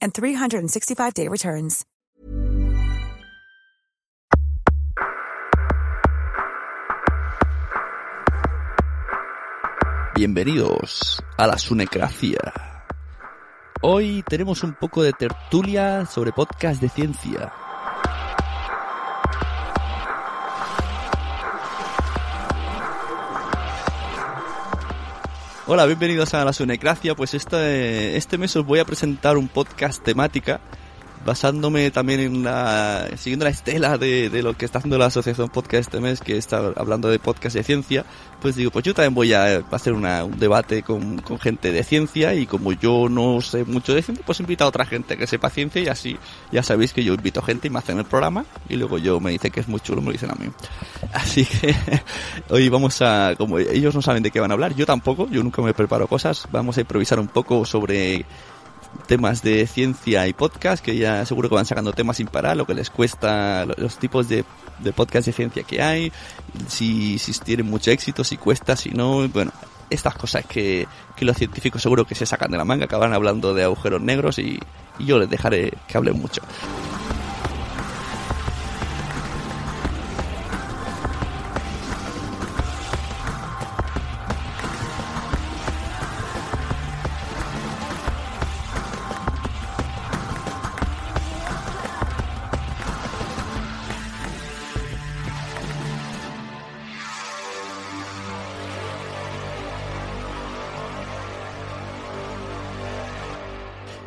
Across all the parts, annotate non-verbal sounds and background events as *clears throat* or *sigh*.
and 365-day returns. Bienvenidos a la Sunecracia. Hoy tenemos un poco de tertulia sobre podcast de ciencia. Hola, bienvenidos a la Sunecracia. Pues este, este mes os voy a presentar un podcast temática basándome también en la siguiendo la estela de, de, lo que está haciendo la asociación podcast este mes que está hablando de podcast de ciencia pues digo pues yo también voy a hacer una, un debate con, con, gente de ciencia y como yo no sé mucho de ciencia pues invito a otra gente que sepa ciencia y así ya sabéis que yo invito gente y me hacen el programa y luego yo me dice que es muy chulo me lo dicen a mí. *laughs* Así que hoy vamos a como ellos no saben de qué van a hablar yo tampoco yo nunca me preparo cosas vamos a improvisar un poco sobre temas de ciencia y podcast, que ya seguro que van sacando temas sin parar, lo que les cuesta, los tipos de, de podcast de ciencia que hay, si, si tienen mucho éxito, si cuesta, si no, bueno, estas cosas que, que los científicos seguro que se sacan de la manga, acaban hablando de agujeros negros y, y yo les dejaré que hablen mucho.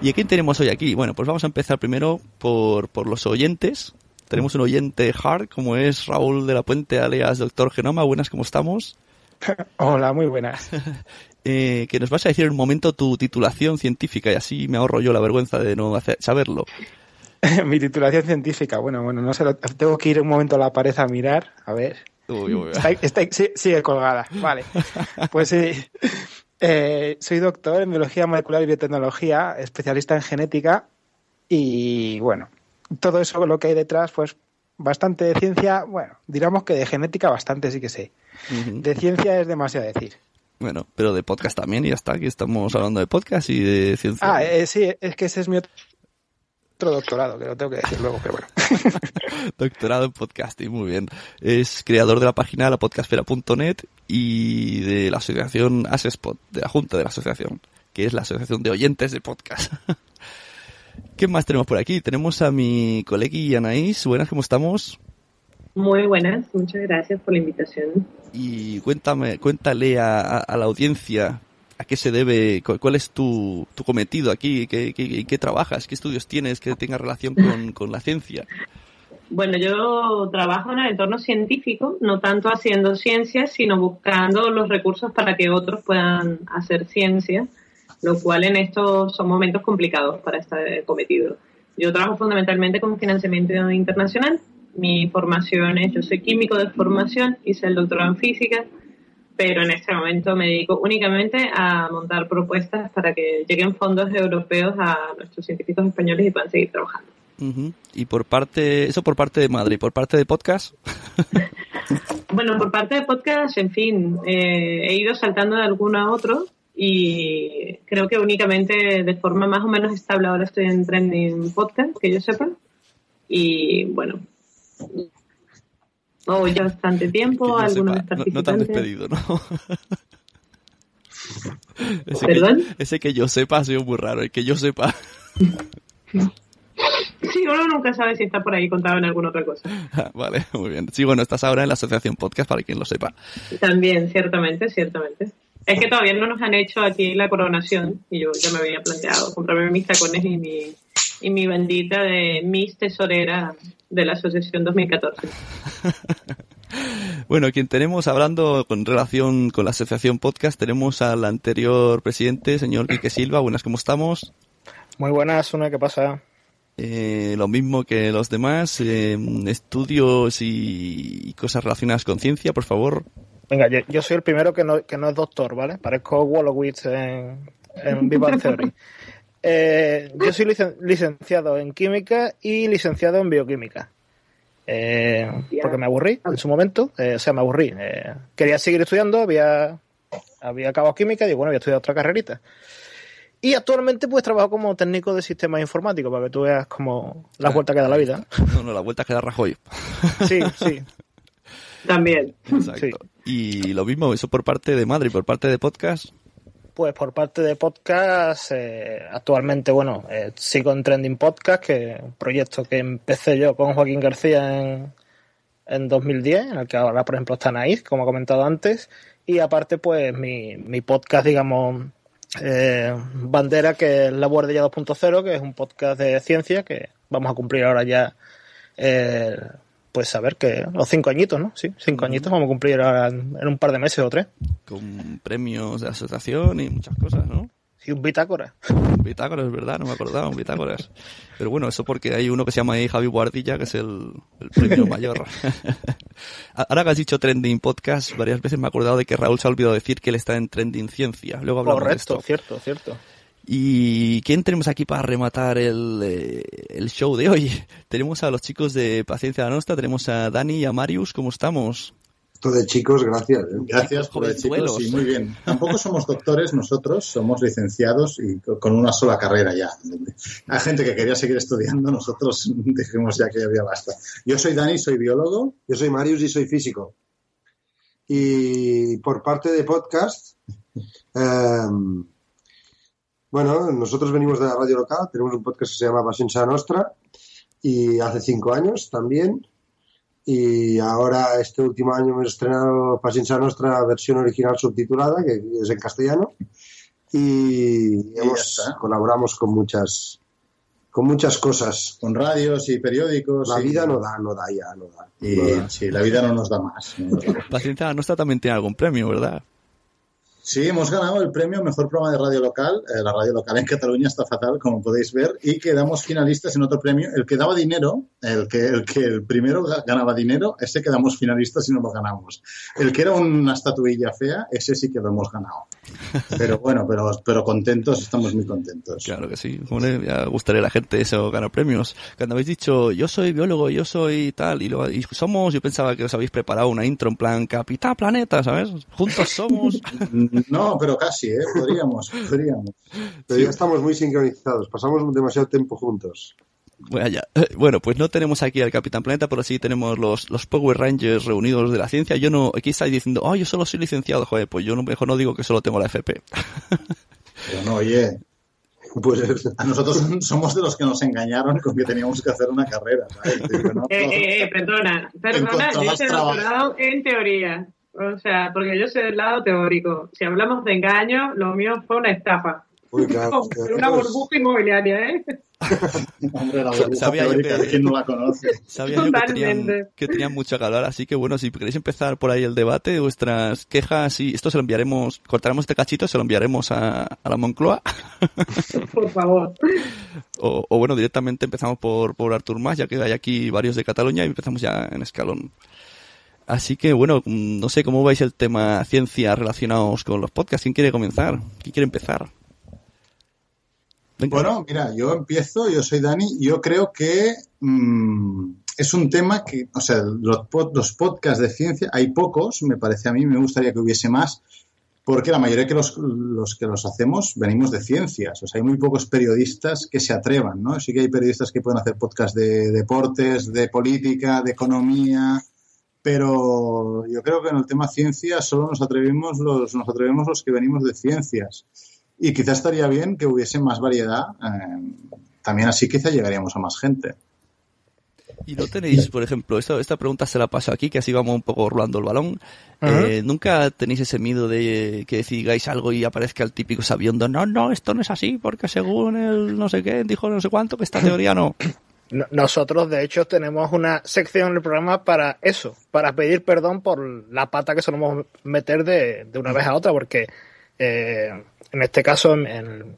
¿Y a quién tenemos hoy aquí? Bueno, pues vamos a empezar primero por, por los oyentes. Tenemos un oyente hard, como es Raúl de la Puente, alias Doctor Genoma. Buenas, ¿cómo estamos? *laughs* Hola, muy buenas. *laughs* eh, que nos vas a decir en un momento tu titulación científica y así me ahorro yo la vergüenza de no hacer, saberlo. *laughs* Mi titulación científica, bueno, bueno, no sé, lo, tengo que ir un momento a la pared a mirar, a ver. Uy, uy, uy. Está, está, sigue colgada, vale. Pues sí. Eh, soy doctor en biología molecular y biotecnología, especialista en genética y bueno, todo eso lo que hay detrás, pues bastante de ciencia, bueno, diríamos que de genética bastante sí que sé. Uh -huh. De ciencia es demasiado decir. Bueno, pero de podcast también y ya está, aquí estamos hablando de podcast y de ciencia. Ah, eh, sí, es que ese es mi otro doctorado, que lo tengo que decir luego, pero bueno. *laughs* doctorado en podcasting, muy bien. Es creador de la página lapodcastfera.net y de la asociación Asespot, de la junta de la asociación, que es la asociación de oyentes de podcast. *laughs* ¿Qué más tenemos por aquí? Tenemos a mi colega Anaís. Buenas, ¿cómo estamos? Muy buenas, muchas gracias por la invitación. Y cuéntame, cuéntale a, la audiencia a qué se debe, cuál es tu, tu cometido aquí, qué, qué, qué, trabajas, qué estudios tienes que tenga relación con, *laughs* con la ciencia. Bueno, yo trabajo en el entorno científico, no tanto haciendo ciencia, sino buscando los recursos para que otros puedan hacer ciencia lo cual en estos son momentos complicados para este cometido. Yo trabajo fundamentalmente con financiamiento internacional. Mi formación es, yo soy químico de formación, hice el doctorado en física, pero en este momento me dedico únicamente a montar propuestas para que lleguen fondos europeos a nuestros científicos españoles y puedan seguir trabajando. Y por parte, eso por parte de Madrid, por parte de podcast. *laughs* bueno, por parte de podcast, en fin, eh, he ido saltando de alguno a otro y creo que únicamente de forma más o menos estable ahora estoy en Trending Podcast, que yo sepa. Y bueno, oh, ya bastante tiempo, algunos participantes. No, te han despedido, ¿no? *laughs* ese, ¿Perdón? Que, ese que yo sepa ha sido muy raro, el que yo sepa. *laughs* Sí, uno nunca sabe si está por ahí contado en alguna otra cosa. *laughs* vale, muy bien. Sí, bueno, estás ahora en la Asociación Podcast para quien lo sepa. También, ciertamente, ciertamente. Es que todavía no nos han hecho aquí la coronación y yo ya me había planteado comprarme mis tacones y mi, y mi bendita de Miss Tesorera de la Asociación 2014. *laughs* Bueno, quien tenemos hablando con relación con la Asociación Podcast, tenemos al anterior presidente, señor Quique Silva. Buenas, ¿cómo estamos? Muy buenas, una, ¿qué pasa? Eh, lo mismo que los demás, eh, estudios y cosas relacionadas con ciencia, por favor. Venga, yo, soy el primero que no, que no es doctor, ¿vale? Parezco Wolowitz en, en Big Theory. *laughs* Eh, yo soy licenciado en química y licenciado en bioquímica. Eh, porque me aburrí en su momento, eh, o sea, me aburrí. quería seguir estudiando, había, había acabado química y digo, bueno, voy a estudiar otra carrerita. Y actualmente pues trabajo como técnico de sistemas informáticos para que tú veas como la vuelta que da la vida. No, no, la vuelta que da Rajoy. *laughs* Sí, sí. También. Exacto. Y lo mismo, eso por parte de Madrid, por parte de podcast. Pues por parte de podcast, eh, actualmente, bueno, eh, sigo en Trending Podcast, que es un proyecto que empecé yo con Joaquín García en, en 2010, en el que ahora, por ejemplo, está Naís, como he comentado antes, y aparte, pues mi, mi podcast, digamos, eh, bandera, que es La Guardia 2.0, que es un podcast de ciencia que vamos a cumplir ahora ya pues a ver que los cinco añitos, ¿no? Sí, cinco añitos vamos a cumplir ahora en, un par de meses o tres. Con premios de asociación y muchas cosas, ¿no? Sí, un bitácora. Un bitácora, es verdad, no me acordaba, un bitácoras. Pero bueno, eso porque hay uno que se llama ahí Javi Guardilla, que es el, premio *laughs* mayor. *laughs* Ahora que has dicho Trending Podcast, varias veces me he acordado de que Raúl se ha olvidado decir que él está en Trending Ciencia. Luego hablamos Correcto, de esto. cierto, cierto. ¿Y quién tenemos aquí para rematar el, eh, el, show de hoy? *laughs* Tenemos a los chicos de Paciencia la Nostra, tenemos a Dani y a Marius, ¿cómo estamos? Todo de chicos, gracias. ¿eh? Gracias por el chicos, sí, muy bien. Tampoco somos doctores nosotros, somos licenciados y con una sola carrera ya. Hay gente que quería seguir estudiando, nosotros *laughs* dijimos ya que había basta. Yo soy Dani, soy biólogo. Yo soy Marius y soy físico. Y por parte de podcast, eh, bueno, nosotros venimos de la radio local, tenemos un podcast que se llama Paciencia Nostra y hace cinco años también. Y ahora este último año hemos estrenado Paciencia Nostra versión original subtitulada, que es en castellano. Y, colaboramos con muchas con muchas cosas. Con radios y periódicos. La vida no da, no da ya, no da. Y, Sí, la vida no nos da más. *laughs* Paciencia Nostra también tiene algún premio, ¿verdad? Sí, hemos ganado el premio Mejor Programa de Radio Local. Eh, la radio local en Cataluña está fatal, como podéis ver, y quedamos finalistas en otro premio. El que daba dinero, el que el, que el primero ganaba dinero, ese quedamos finalistas y no lo ganamos. El que era una estatuilla fea, ese sí que lo hemos ganado. Pero bueno, pero, pero contentos, estamos muy contentos. Claro que sí. ya gustaría a la gente eso, ganar premios. Cuando habéis dicho, yo soy biólogo, yo soy tal, y, lo, y somos, yo pensaba que os habéis preparado una intro en plan Capitán Planeta, ¿sabes? Juntos somos. *laughs* No, pero casi, ¿eh? Podríamos, *laughs* podríamos. Pero ya estamos muy sincronizados, pasamos demasiado tiempo juntos. Bueno, pues no tenemos aquí al Capitán Planeta, pero sí tenemos los, los Power Rangers reunidos de la ciencia. Yo no, aquí estáis diciendo, oh, yo solo soy licenciado, joder, pues yo no, mejor no digo que solo tengo la FP. *laughs* Pero no, oye, Pues A nosotros somos de los que nos engañaron con que teníamos que hacer una carrera. ¿sabes? Digo, no, *laughs* Eh, no. eh, eh, perdona, perdona, yo trabajo. doctorado en teoría. O sea, porque yo soy del lado teórico. Si hablamos de engaño, lo mío fue una estafa. uy, claro, *laughs* Fue una burbuja inmobiliaria, ¿eh? Hombre, la *laughs* burbuja Sabía yo que- de quien no la conoce. Sabía yo que tenían, que tenían mucho calor, así que bueno, si queréis empezar por ahí el debate, vuestras quejas y esto se lo enviaremos, cortaremos este cachito, se lo enviaremos a, a la Moncloa. *laughs* Por favor. O, o bueno, directamente empezamos por, por Artur Mas, ya que hay aquí varios de Cataluña y empezamos ya en escalón. Así que bueno, mm, no sé cómo vais el tema ciencia relacionados con los podcasts. ¿Quién quiere comenzar? ¿Quién quiere empezar? Bueno, mira, yo empiezo, yo soy Dani, yo creo que mm, es un tema que, o sea, los, los podcasts de ciencia, hay pocos, me parece a mí, me gustaría que hubiese más, porque la mayoría que los, los que los hacemos venimos de ciencias, o sea, hay muy pocos periodistas que se atrevan, ¿no? Sí que hay periodistas que pueden hacer podcasts de deportes, de política, de economía, pero yo creo que en el tema ciencia solo nos atrevimos los, nos atrevemos los que venimos de ciencias. Y quizás estaría bien que hubiese más variedad. eh, también así quizá llegaríamos a más gente. Y no tenéis, por ejemplo, esta, esta pregunta se la paso aquí, que así vamos un poco rolando el balón. Eh, ¿Nunca tenéis ese miedo de que digáis algo y aparezca el típico sabiendo, no, no, esto no es así, porque según el no sé qué, dijo no sé cuánto, que esta teoría no? No- Nosotros, de hecho, tenemos una sección en el programa para eso, para pedir perdón por la pata que solemos meter de, de una vez a otra, porque eh, en este caso, en,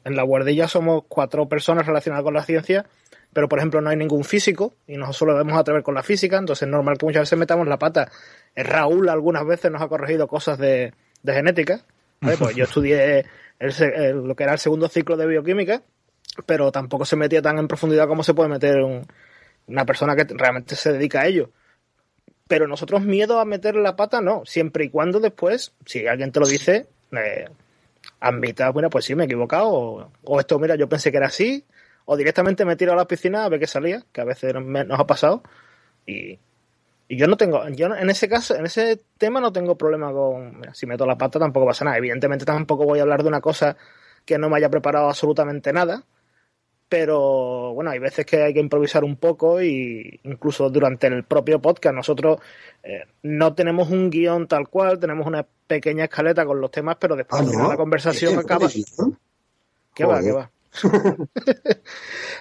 en- la guardilla somos cuatro personas relacionadas con la ciencia, pero por ejemplo no hay ningún físico y nosotros solo debemos atrever con la física, entonces es normal que muchas veces metamos la pata. Eh, Raúl algunas veces nos ha corregido cosas de, de genética, pues yo estudié el- lo que era el segundo ciclo de bioquímica pero tampoco se metía tan en profundidad como se puede meter un- una persona que realmente se dedica a ello. Pero nosotros miedo a meter la pata no, siempre y cuando después, si alguien te lo dice, eh, admita, bueno, pues sí, me he equivocado, o, o esto, mira, yo pensé que era así, o directamente me tiro a la piscina a ver qué salía, que a veces nos ha pasado, y, yo no tengo, yo en ese caso, en ese tema no tengo problema con, mira, si meto la pata tampoco pasa nada, evidentemente tampoco voy a hablar de una cosa que no me haya preparado absolutamente nada, pero bueno, hay veces que hay que improvisar un poco y incluso durante el propio podcast nosotros eh, no tenemos un guion tal cual, tenemos una pequeña escaleta con los temas, pero después Ah, la conversación ¿Eh? acaba... ¿Qué va, qué va? *laughs*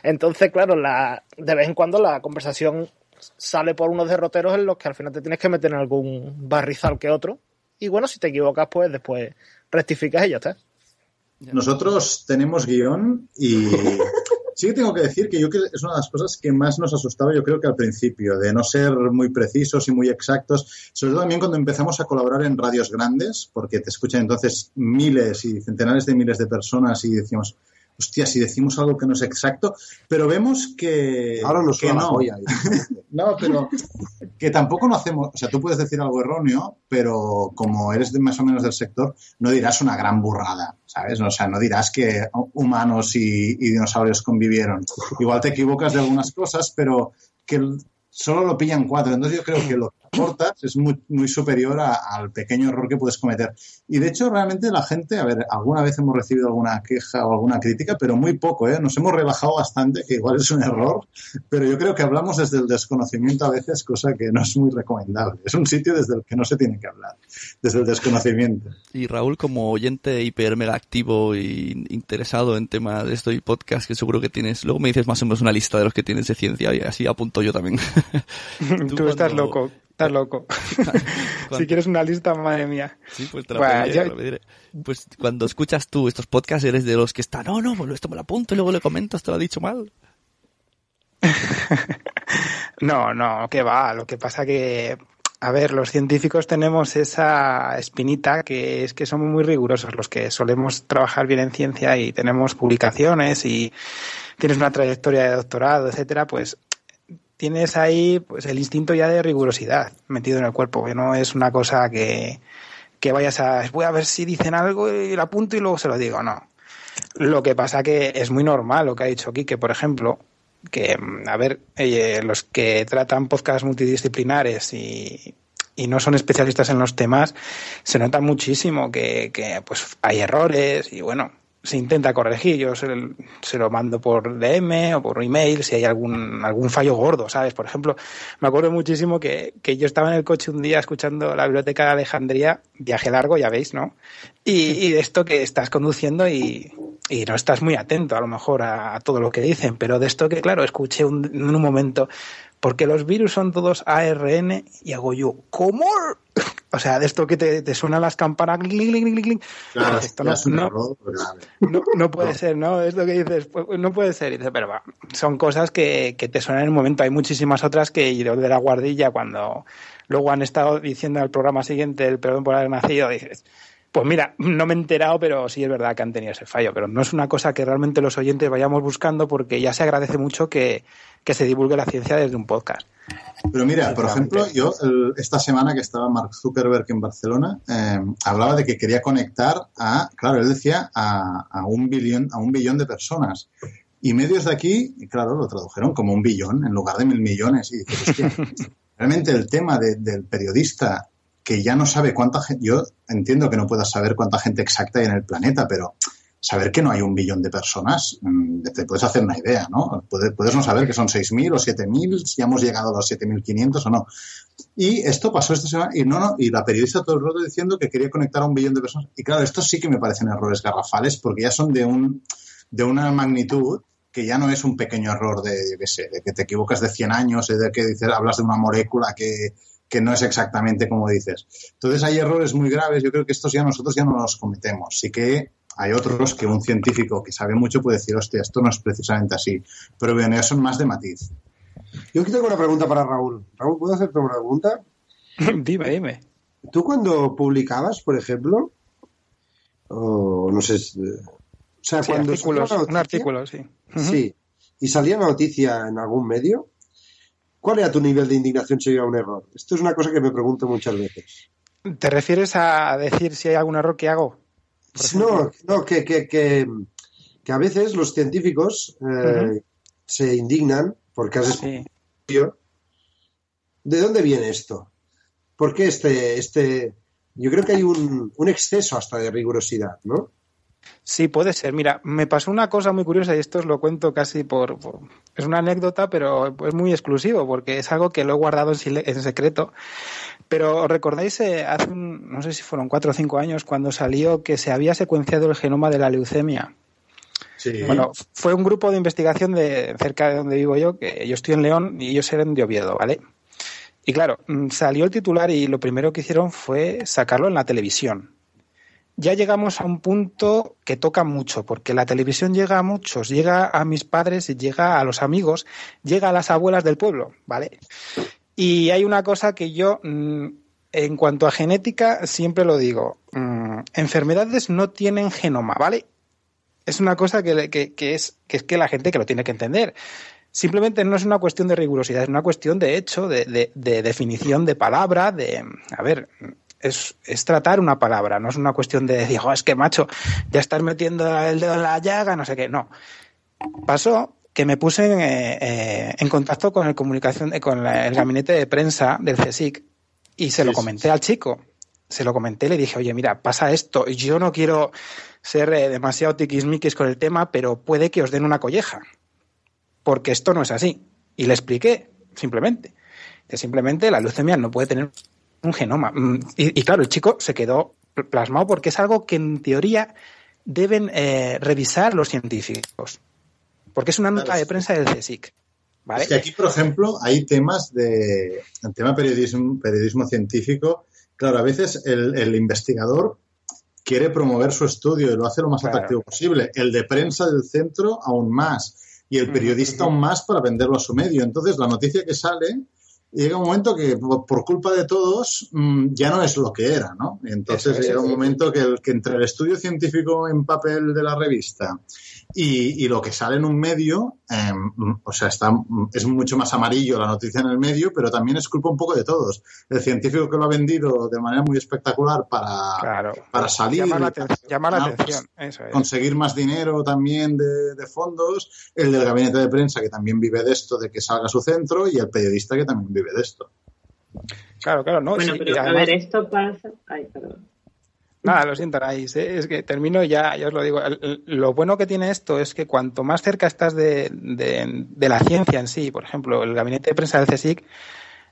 Entonces, claro, la, de vez en cuando la conversación sale por unos derroteros en los que al final te tienes que meter en algún barrizal que otro. Y bueno, si te equivocas, pues después rectificas y ya está. Nosotros tenemos guion y *laughs* sí que tengo que decir que yo creo que es una de las cosas que más nos asustaba, yo creo que al principio, de no ser muy precisos y muy exactos, sobre todo también cuando empezamos a colaborar en radios grandes, porque te escuchan entonces miles y centenares de miles de personas y decimos, hostia, si decimos algo que no es exacto, pero vemos que, Ahora nos que no. joya. *laughs* No, pero que tampoco no hacemos, o sea, tú puedes decir algo erróneo, pero como eres de más o menos del sector, no dirás una gran burrada, ¿sabes? O sea, no dirás que humanos y, y dinosaurios convivieron. Igual te equivocas de algunas cosas, pero que solo lo pillan cuatro. Entonces yo creo que lo que aportas es muy, muy superior a- al pequeño error que puedes cometer. Y de hecho, realmente la gente, a ver, alguna vez hemos recibido alguna queja o alguna crítica, pero muy poco, ¿eh? Nos hemos relajado bastante, que igual es un error, pero yo creo que hablamos desde el desconocimiento a veces, cosa que no es muy recomendable. Es un sitio desde el que no se tiene que hablar, desde el desconocimiento. Y Raúl, como oyente hiper mega activo y interesado en temas de esto y podcast, que seguro que tienes, luego me dices más o menos una lista de los que tienes de ciencia y así apunto yo también. *laughs* *laughs* Tú, estás cuando- loco, estás loco. *laughs* si quieres una lista, madre mía. Sí, pues te la Bueno, pediré, yo- te la pediré. Pues cuando escuchas tú estos podcasts eres de los que están, no, no, esto me lo apunto y luego le comento, esto lo ha dicho mal. *laughs* No, no, que va. Lo que pasa que, a ver, los científicos tenemos esa espinita que es que somos muy rigurosos los que solemos trabajar bien en ciencia y tenemos publicaciones y tienes una trayectoria de doctorado, etcétera, pues tienes ahí pues el instinto ya de rigurosidad metido en el cuerpo, que no es una cosa que, que vayas a voy a ver si dicen algo y lo apunto y luego se lo digo, no. Lo que pasa que es muy normal lo que ha dicho Quique, por ejemplo, que, a ver, eh, los que tratan podcasts multidisciplinares y, y no son especialistas en los temas, se nota muchísimo que, que, pues hay errores y bueno, se intenta corregir. Yo se, se, lo mando por DM o por email si hay algún, algún fallo gordo, ¿sabes? Por ejemplo, me acuerdo muchísimo que, que yo estaba en el coche un día escuchando la biblioteca de Alejandría, viaje largo, ya veis, ¿no? Y, de esto que estás conduciendo y, y, no estás muy atento a lo mejor a, a, todo lo que dicen, pero de esto que, claro, escuché un, en un momento, porque los virus son todos ARN y hago yo, ¿cómo? O sea, de esto que te, te suenan las campanas. Claro, esto no, no, no, no, puede ser, ¿no? Es lo que dices, pues, no puede ser. Y dices, pero va, son cosas que, que, te suenan en el momento. Hay muchísimas otras que yo de la guardilla cuando luego han estado diciendo al programa siguiente el perdón por haber nacido, dices, pues mira, no me he enterado, pero sí es verdad que han tenido ese fallo. Pero no es una cosa que realmente los oyentes vayamos buscando porque ya se agradece mucho que, que se divulgue la ciencia desde un podcast. Pero mira, por ejemplo, yo el, esta semana que estaba Mark Zuckerberg en Barcelona, eh, hablaba de que quería conectar a, claro, él decía a, a, un billón, a un billón de personas. Y medios de aquí, claro, lo tradujeron como un billón en lugar de mil millones. Y dices, hostia, *laughs* realmente el tema de, del periodista que ya no sabe cuánta gente, yo entiendo que no puedas saber cuánta gente exacta hay en el planeta, pero saber que no hay un billón de personas, te puedes hacer una idea, ¿no? Puedes, puedes no saber que son 6.000 o 7.000, si hemos llegado a los 7.500 o no. Y esto pasó esta semana, y, no, no, y la periodista todo el rato diciendo que quería conectar a un billón de personas. Y claro, estos sí que me parecen errores garrafales, porque ya son de, un, de una magnitud que ya no es un pequeño error de, qué sé, que te equivocas de 100 años, de que dices, hablas de una molécula que, que no es exactamente como dices. Entonces hay errores muy graves, yo creo que estos ya nosotros ya no los cometemos. Sí que hay otros que un científico que sabe mucho puede decir, hostia, esto no es precisamente así. Pero bien, ya son más de matiz. Yo aquí tengo una pregunta para Raúl. Raúl, ¿puedo hacerte una pregunta? *laughs* dime, dime. ¿Tú cuando publicabas, por ejemplo, o no sé, o sea, sí, cuando artículos, noticia, un artículo, sí. Uh -huh. Sí, y salía la noticia en algún medio, ¿cuál era tu nivel de indignación si había un error? Esto es una cosa que me pregunto muchas veces. ¿Te refieres a decir si hay algún error que hago? No, no que, que, que, que, a veces los científicos eh, uh -huh. se indignan porque has sí. ¿De dónde viene esto? ¿Por qué este, este... Yo creo que hay un, un exceso hasta de rigurosidad, ¿no? Sí, puede ser. Mira, me pasó una cosa muy curiosa y esto os lo cuento casi por, por, Es una anécdota, pero es muy exclusivo porque es algo que lo he guardado en, en secreto. Pero recordáis, eh, hace un, no sé si fueron cuatro o cinco años, cuando salió que se había secuenciado el genoma de la leucemia. Sí. Bueno, fue un grupo de investigación de cerca de donde vivo yo, que yo estoy en León y ellos eran de Oviedo, ¿vale? Y claro, mm, salió el titular y lo primero que hicieron fue sacarlo en la televisión ya llegamos a un punto que toca mucho, porque la televisión llega a muchos, llega a mis padres, llega a los amigos, llega a las abuelas del pueblo, ¿vale? Y hay una cosa que yo, en cuanto a genética, siempre lo digo, enfermedades no tienen genoma, ¿vale? Es una cosa que, es, que es la gente que lo tiene que entender. Simplemente no es una cuestión de rigurosidad, es una cuestión de hecho, de, de definición de palabra, de, a ver, es, es, tratar una palabra, no es una cuestión de decir, oh, es que macho, ya estás metiendo el dedo en la llaga, no sé qué. No. Pasó que me puse en, eh, en contacto con el comunicación, con la, el gabinete de prensa del CSIC y se lo comenté al chico. Se lo comenté y le dije, oye, mira, pasa esto. Yo no quiero ser eh, demasiado tiquismiquis con el tema, pero puede que os den una colleja. Porque esto no es así. Y le expliqué, simplemente. Que simplemente la leucemia no puede tener un genoma. Y, y, claro, el chico se quedó plasmado porque es algo que en teoría deben eh, revisar los científicos. Porque es una nota claro, de prensa del CSIC. ¿vale? Es que aquí, por ejemplo, hay temas de. El tema periodismo, periodismo científico. Claro, a veces el, el investigador quiere promover su estudio y lo hace lo más claro. atractivo posible. El de prensa del centro, aún más. Y el periodista, aún más, para venderlo a su medio. Entonces, la noticia que sale y llega un momento que por culpa de todos mmm, ya no es lo que era, ¿no? Entonces llega un momento que, el, que, entre el estudio científico en papel de la revista y, y lo que sale en un medio, eh, o sea, está, es mucho más amarillo la noticia en el medio, pero también es culpa un poco de todos. El científico que lo ha vendido de manera muy espectacular para, claro. para salir, llama la, atención, llama la atención. Eso es. conseguir más dinero también de, de fondos, el del gabinete de prensa que también vive de esto, de que salga a su centro, y el periodista que también vive de esto. Claro, claro, no. Bueno, sí, pero además... a ver, esto pasa. Ay, perdón. Nada, lo siento, Anaís. ¿eh? Es que termino ya, ya os lo digo. lo bueno que tiene esto es que cuanto más cerca estás de, la ciencia en sí, por ejemplo, el gabinete de prensa del CSIC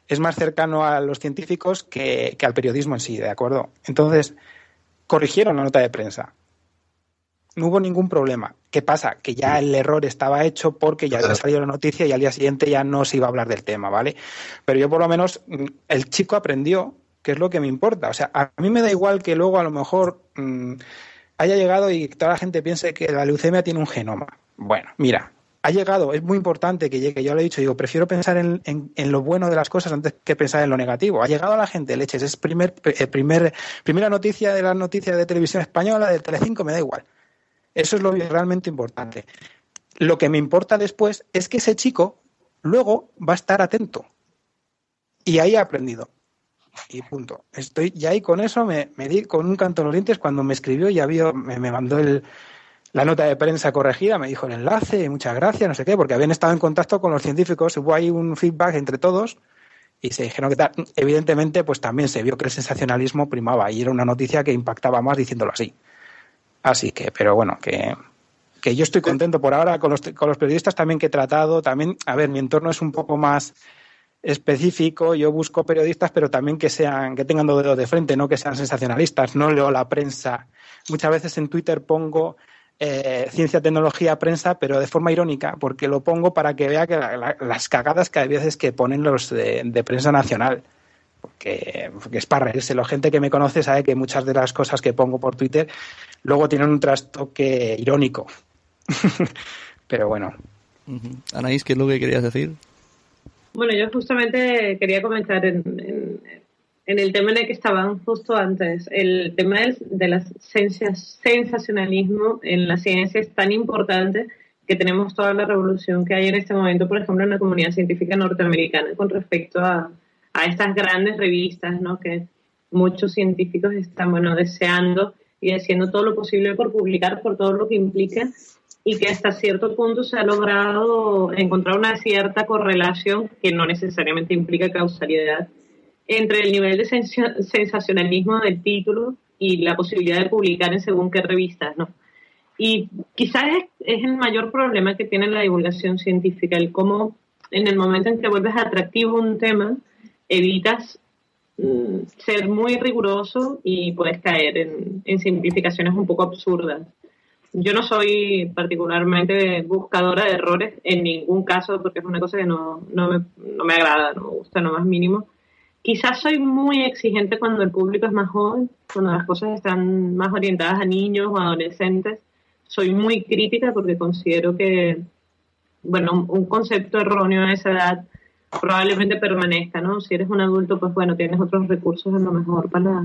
es más cercano a los científicos que, al periodismo en sí, ¿de acuerdo? Entonces, corrigieron la nota de prensa. No hubo ningún problema. ¿Qué pasa? Que ya el error estaba hecho porque ya había salido la noticia y al día siguiente ya no se iba a hablar del tema, ¿vale? Pero yo por lo menos, el chico aprendió que es lo que me importa. O sea, a mí me da igual que luego a lo mejor mm, haya llegado y toda la gente piense que la leucemia tiene un genoma. Bueno, mira, ha llegado, es muy importante que llegue, yo lo he dicho, digo, prefiero pensar en, lo bueno de las cosas antes que pensar en lo negativo. Ha llegado a la gente, leches, es primer, eh, primer, primera noticia de las noticias de televisión española, de Telecinco, me da igual. Eso es lo realmente importante. Lo que me importa después es que ese chico luego va a estar atento. Y ahí ha aprendido y punto. Estoy ya ahí con eso, me, di con un canto en los dientes cuando me escribió, ya vio, me, mandó el, la nota de prensa corregida, me dijo el enlace, muchas gracias, no sé qué, porque habían estado en contacto con los científicos, hubo ahí un feedback entre todos y se dijeron que tal. Evidentemente, pues también se vio que el sensacionalismo primaba y era una noticia que impactaba más diciéndolo así. Así que, pero bueno, que, que yo estoy contento por ahora con los, con los periodistas también que he tratado, también, a ver, mi entorno es un poco más específico. Yo busco periodistas, pero también que sean, que tengan dos dedos de frente, no que sean sensacionalistas. No leo la prensa. Muchas veces en Twitter pongo eh, ciencia, tecnología, prensa, pero de forma irónica, porque lo pongo para que vea que las cagadas que hay veces que ponen los de, prensa nacional. Porque, es para reírse. La gente que me conoce sabe que muchas de las cosas que pongo por Twitter luego tienen un trastoque irónico. *laughs* pero bueno. Anaís, ¿qué es lo que querías decir? Bueno, yo justamente quería comentar en, el tema en el que estaban justo antes. El tema del, de la sensacionalismo en la ciencia es tan importante que tenemos toda la revolución que hay en este momento, por ejemplo, en la comunidad científica norteamericana con respecto a, a estas grandes revistas, ¿no? Que muchos científicos están, bueno, deseando y haciendo todo lo posible por publicar por todo lo que implica y que hasta cierto punto se ha logrado encontrar una cierta correlación que no necesariamente implica causalidad entre el nivel de sensacionalismo del título y la posibilidad de publicar en según qué revistas, ¿no? Y quizás es, el mayor problema que tiene la divulgación científica, el cómo en el momento en que vuelves atractivo un tema, evitas mm, ser muy riguroso y puedes caer en simplificaciones un poco absurdas yo no soy particularmente buscadora de errores en ningún caso, porque es una cosa que no, no, me, no me agrada, no me gusta no más mínimo. Quizás soy muy exigente cuando el público es más joven, cuando las cosas están más orientadas a niños o adolescentes. Soy muy crítica porque considero que, bueno, un concepto erróneo a esa edad probablemente permanezca, ¿no? Si eres un adulto, pues bueno, tienes otros recursos a lo mejor para,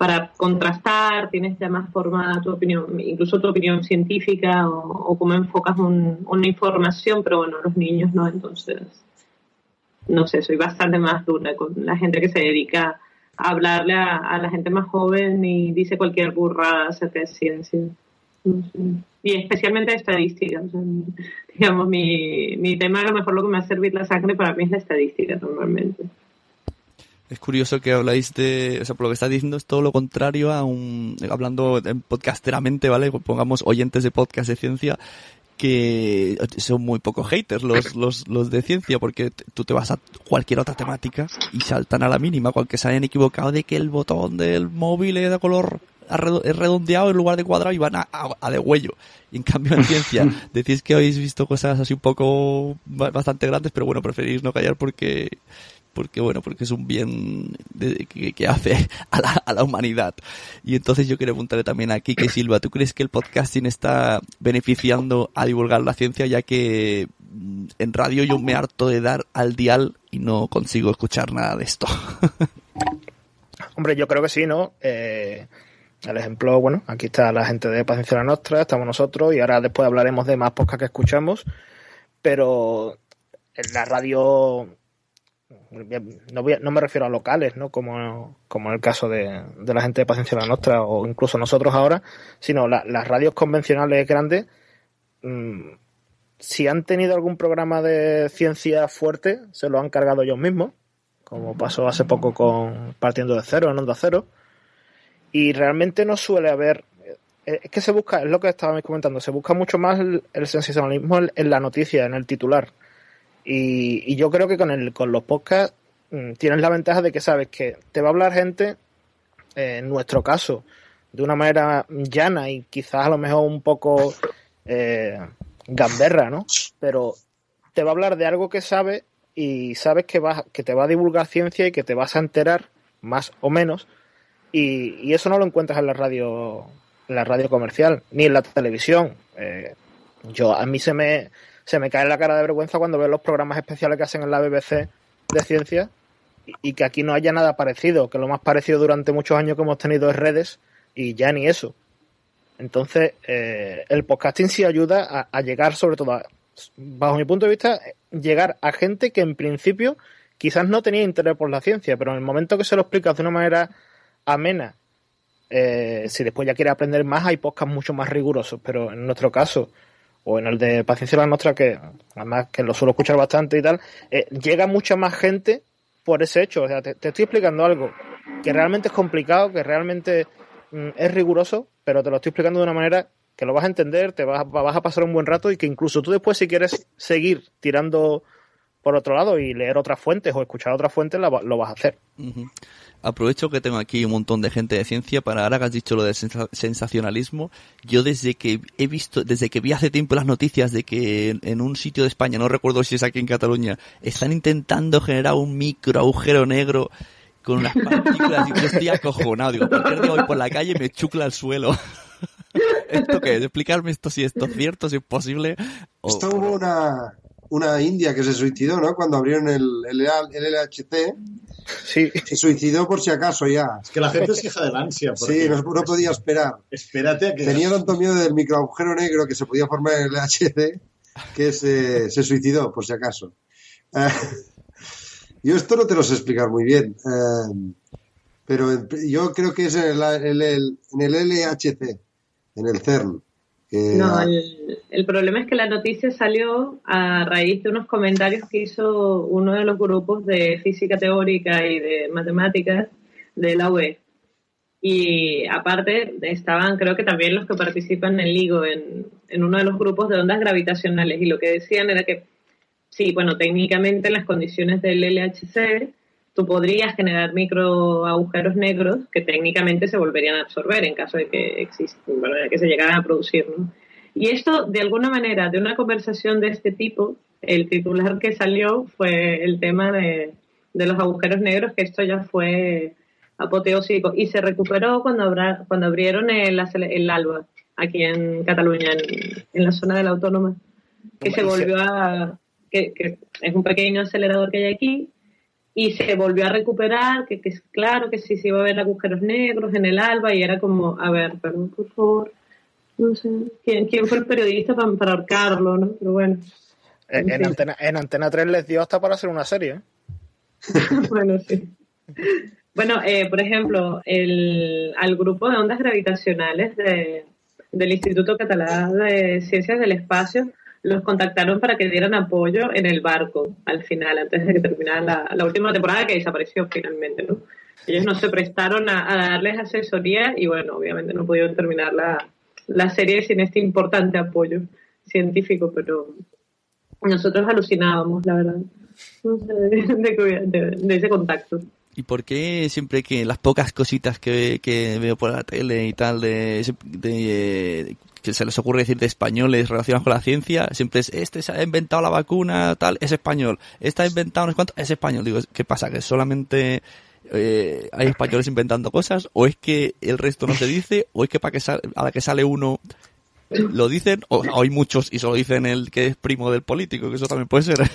para contrastar, tienes ya más formada tu opinión, incluso tu opinión científica o, cómo enfocas una información, pero bueno, los niños no, entonces, no sé, soy bastante más dura con la gente que se dedica a hablarle a, la gente más joven y dice cualquier burrada acerca de ciencia. Y especialmente estadística. digamos, mi, mi tema, a lo mejor lo que me ha servido la sangre para mí es la estadística normalmente. Es curioso que habláis de, o sea, por lo que estás diciendo es todo lo contrario a un, hablando podcasteramente, ¿vale? Pongamos oyentes de podcast de ciencia, que son muy pocos haters los, los, los de ciencia, porque tú te vas a cualquier otra temática y saltan a la mínima, cualquier se hayan equivocado de que el botón del móvil es de color redondeado en lugar de cuadrado y van a, a, de huello. Y en cambio en ciencia *laughs* decís que habéis visto cosas así un poco bastante grandes, pero bueno, preferís no callar porque porque bueno, porque es un bien que, hace a la, a la, humanidad. Y entonces yo quiero preguntarle también a Kike Silva, ¿tú crees que el podcasting está beneficiando a divulgar la ciencia ya que mm, en radio yo me harto de dar al dial y no consigo escuchar nada de esto? *laughs* Hombre, yo creo que sí, ¿no? Eh, el ejemplo, bueno, aquí está la gente de Paciencia la Nostra, estamos nosotros y ahora después hablaremos de más podcasts que escuchamos, pero en la radio no, no me refiero a locales, ¿no? Como, como en el caso de, la gente de Paciencia la Nostra o incluso nosotros ahora, sino las radios convencionales grandes, mm, si han tenido algún programa de ciencia fuerte, se lo han cargado ellos mismos, como pasó hace poco con Partiendo de Cero, en Onda Cero. Y realmente no suele haber eh, es que se busca, es lo que estábamos comentando, se busca mucho más el, sensacionalismo en, la noticia, en el titular. Y, yo creo que con, el, con los podcasts mm, tienes la ventaja de que sabes que te va a hablar gente, eh, en nuestro caso, de una manera llana y quizás a lo mejor un poco eh, gamberra, ¿no? Pero te va a hablar de algo que sabe y sabes que, va, que te va a divulgar ciencia y que te vas a enterar, más o menos, y, eso no lo encuentras en la radio la radio comercial, ni en la televisión. Eh, yo a mí se me, se me cae la cara de vergüenza cuando veo los programas especiales que hacen en la BBC de ciencia y, que aquí no haya nada parecido, que lo más parecido durante muchos años que hemos tenido es redes y ya ni eso. Entonces, eh, el podcasting sí ayuda a, llegar, sobre todo, bajo mi punto de vista, llegar a gente que en principio quizás no tenía interés por la ciencia, pero en el momento que se lo explica de una manera amena eh, si después ya quiere aprender más, hay podcasts mucho más rigurosos, pero en nuestro caso, o en el de Paciencia la Nuestra, que además que lo suelo escuchar bastante y tal, eh, llega mucha más gente por ese hecho. O sea, te, estoy explicando algo que realmente es complicado, que realmente mm, es riguroso, pero te lo estoy explicando de una manera que lo vas a entender, te vas, vas a pasar un buen rato y que incluso tú después si quieres seguir tirando por otro lado y leer otras fuentes o escuchar otras fuentes, lo vas a hacer aprovecho que tengo aquí un montón de gente de ciencia para ahora que has dicho lo del sensacionalismo. Yo desde que he visto, desde que vi hace tiempo las noticias de que en, un sitio de España, no recuerdo si es aquí en Cataluña, están intentando generar un micro agujero negro con unas partículas y yo estoy acojonado. Digo, cualquier día voy por la calle y me chucla al suelo. *laughs* ¿Esto qué es? Explicarme esto si esto es cierto, si es posible. Esto hubo una, una india que se suicidó, ¿no? Cuando abrieron el, el, el LHC. Sí. Se suicidó por si acaso ya. Es que la gente se queja del ansia. Sí, no, podía esperar. Espérate a que... Tenía tanto miedo del microagujero negro que se podía formar en el LHC que se, se suicidó, por si acaso. Eh, yo esto no te lo sé explicar muy bien. Eh, pero yo creo que es en el, en el LHC, en el CERN. No, el, problema es que la noticia salió a raíz de unos comentarios que hizo uno de los grupos de física teórica y de matemáticas de la UE. Y aparte estaban, creo que también los que participan en LIGO, en, en uno de los grupos de ondas gravitacionales. Y lo que decían era que, sí, bueno, técnicamente en las condiciones del LHC tú podrías generar micro agujeros negros que técnicamente se volverían a absorber en caso de que existen, bueno, de que se llegaran a producir, ¿no? Y esto, de alguna manera, de una conversación de este tipo, el titular que salió fue el tema de, de los agujeros negros, que esto ya fue apoteósico y se recuperó cuando, cuando abrieron el, el ALBA aquí en Cataluña, en, en la zona de la autónoma, que se volvió a... Que, que es un pequeño acelerador que hay aquí, y se volvió a recuperar, que, que claro que sí se iba a ver agujeros negros en el alba y era como, a ver, perdón, por favor, no sé, ¿quién, quién fue el periodista para, para ahorcarlo, no? Pero bueno. En, en, Antena, en Antena 3 les dio hasta para hacer una serie. ¿eh? *laughs* bueno, sí. Bueno, eh, por ejemplo, el, al grupo de ondas gravitacionales de, del Instituto Catalán de Ciencias del Espacio los contactaron para que dieran apoyo en el barco al final, antes de que terminara la, última temporada que desapareció finalmente, ¿no? Ellos no se prestaron a, darles asesoría y bueno, obviamente no pudieron terminar la, la serie sin este importante apoyo científico, pero nosotros alucinábamos, la verdad, de, ese contacto. ¿Y por qué siempre que las pocas cositas que, que veo por la tele y tal de, de, que se les ocurre decir de españoles relacionados con la ciencia, siempre es, este se ha inventado la vacuna, tal, es español, este ha inventado no sé cuánto, es español. Digo, ¿qué pasa? ¿Que solamente eh, hay españoles inventando cosas? ¿O es que el resto no se dice? ¿O es que para que a la que sale uno lo dicen? ¿O hay muchos y solo dicen el que es primo del político? Que eso también puede ser.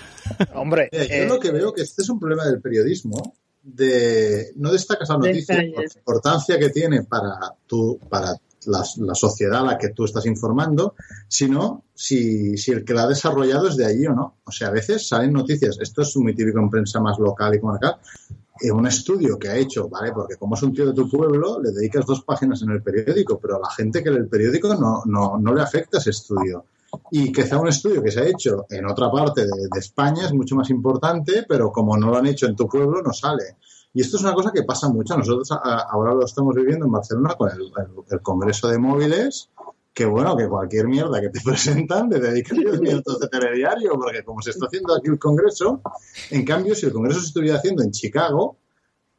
Hombre, yo eh, lo que veo que este es un problema del periodismo de no destacas la noticia por la importancia que tiene para tu, para la, sociedad a la que tú estás informando, sino si, si, el que la ha desarrollado es de allí o no. O sea, a veces salen noticias, esto es muy típico en prensa más local y comarcal, en un estudio que ha hecho, ¿vale? Porque como es un tío de tu pueblo, le dedicas dos páginas en el periódico, pero a la gente que lee el periódico no, no, no le afecta ese estudio. Y quizá un estudio que se ha hecho en otra parte de, España es mucho más importante, pero como no lo han hecho en tu pueblo, no sale. Y esto es una cosa que pasa mucho. Nosotros ahora lo estamos viviendo en Barcelona con el, Congreso de Móviles, que bueno, que cualquier mierda que te *laughs* presentan le dedican 10 minutos de telediario, porque como se está haciendo aquí el Congreso, en cambio, si el Congreso se estuviera haciendo en Chicago,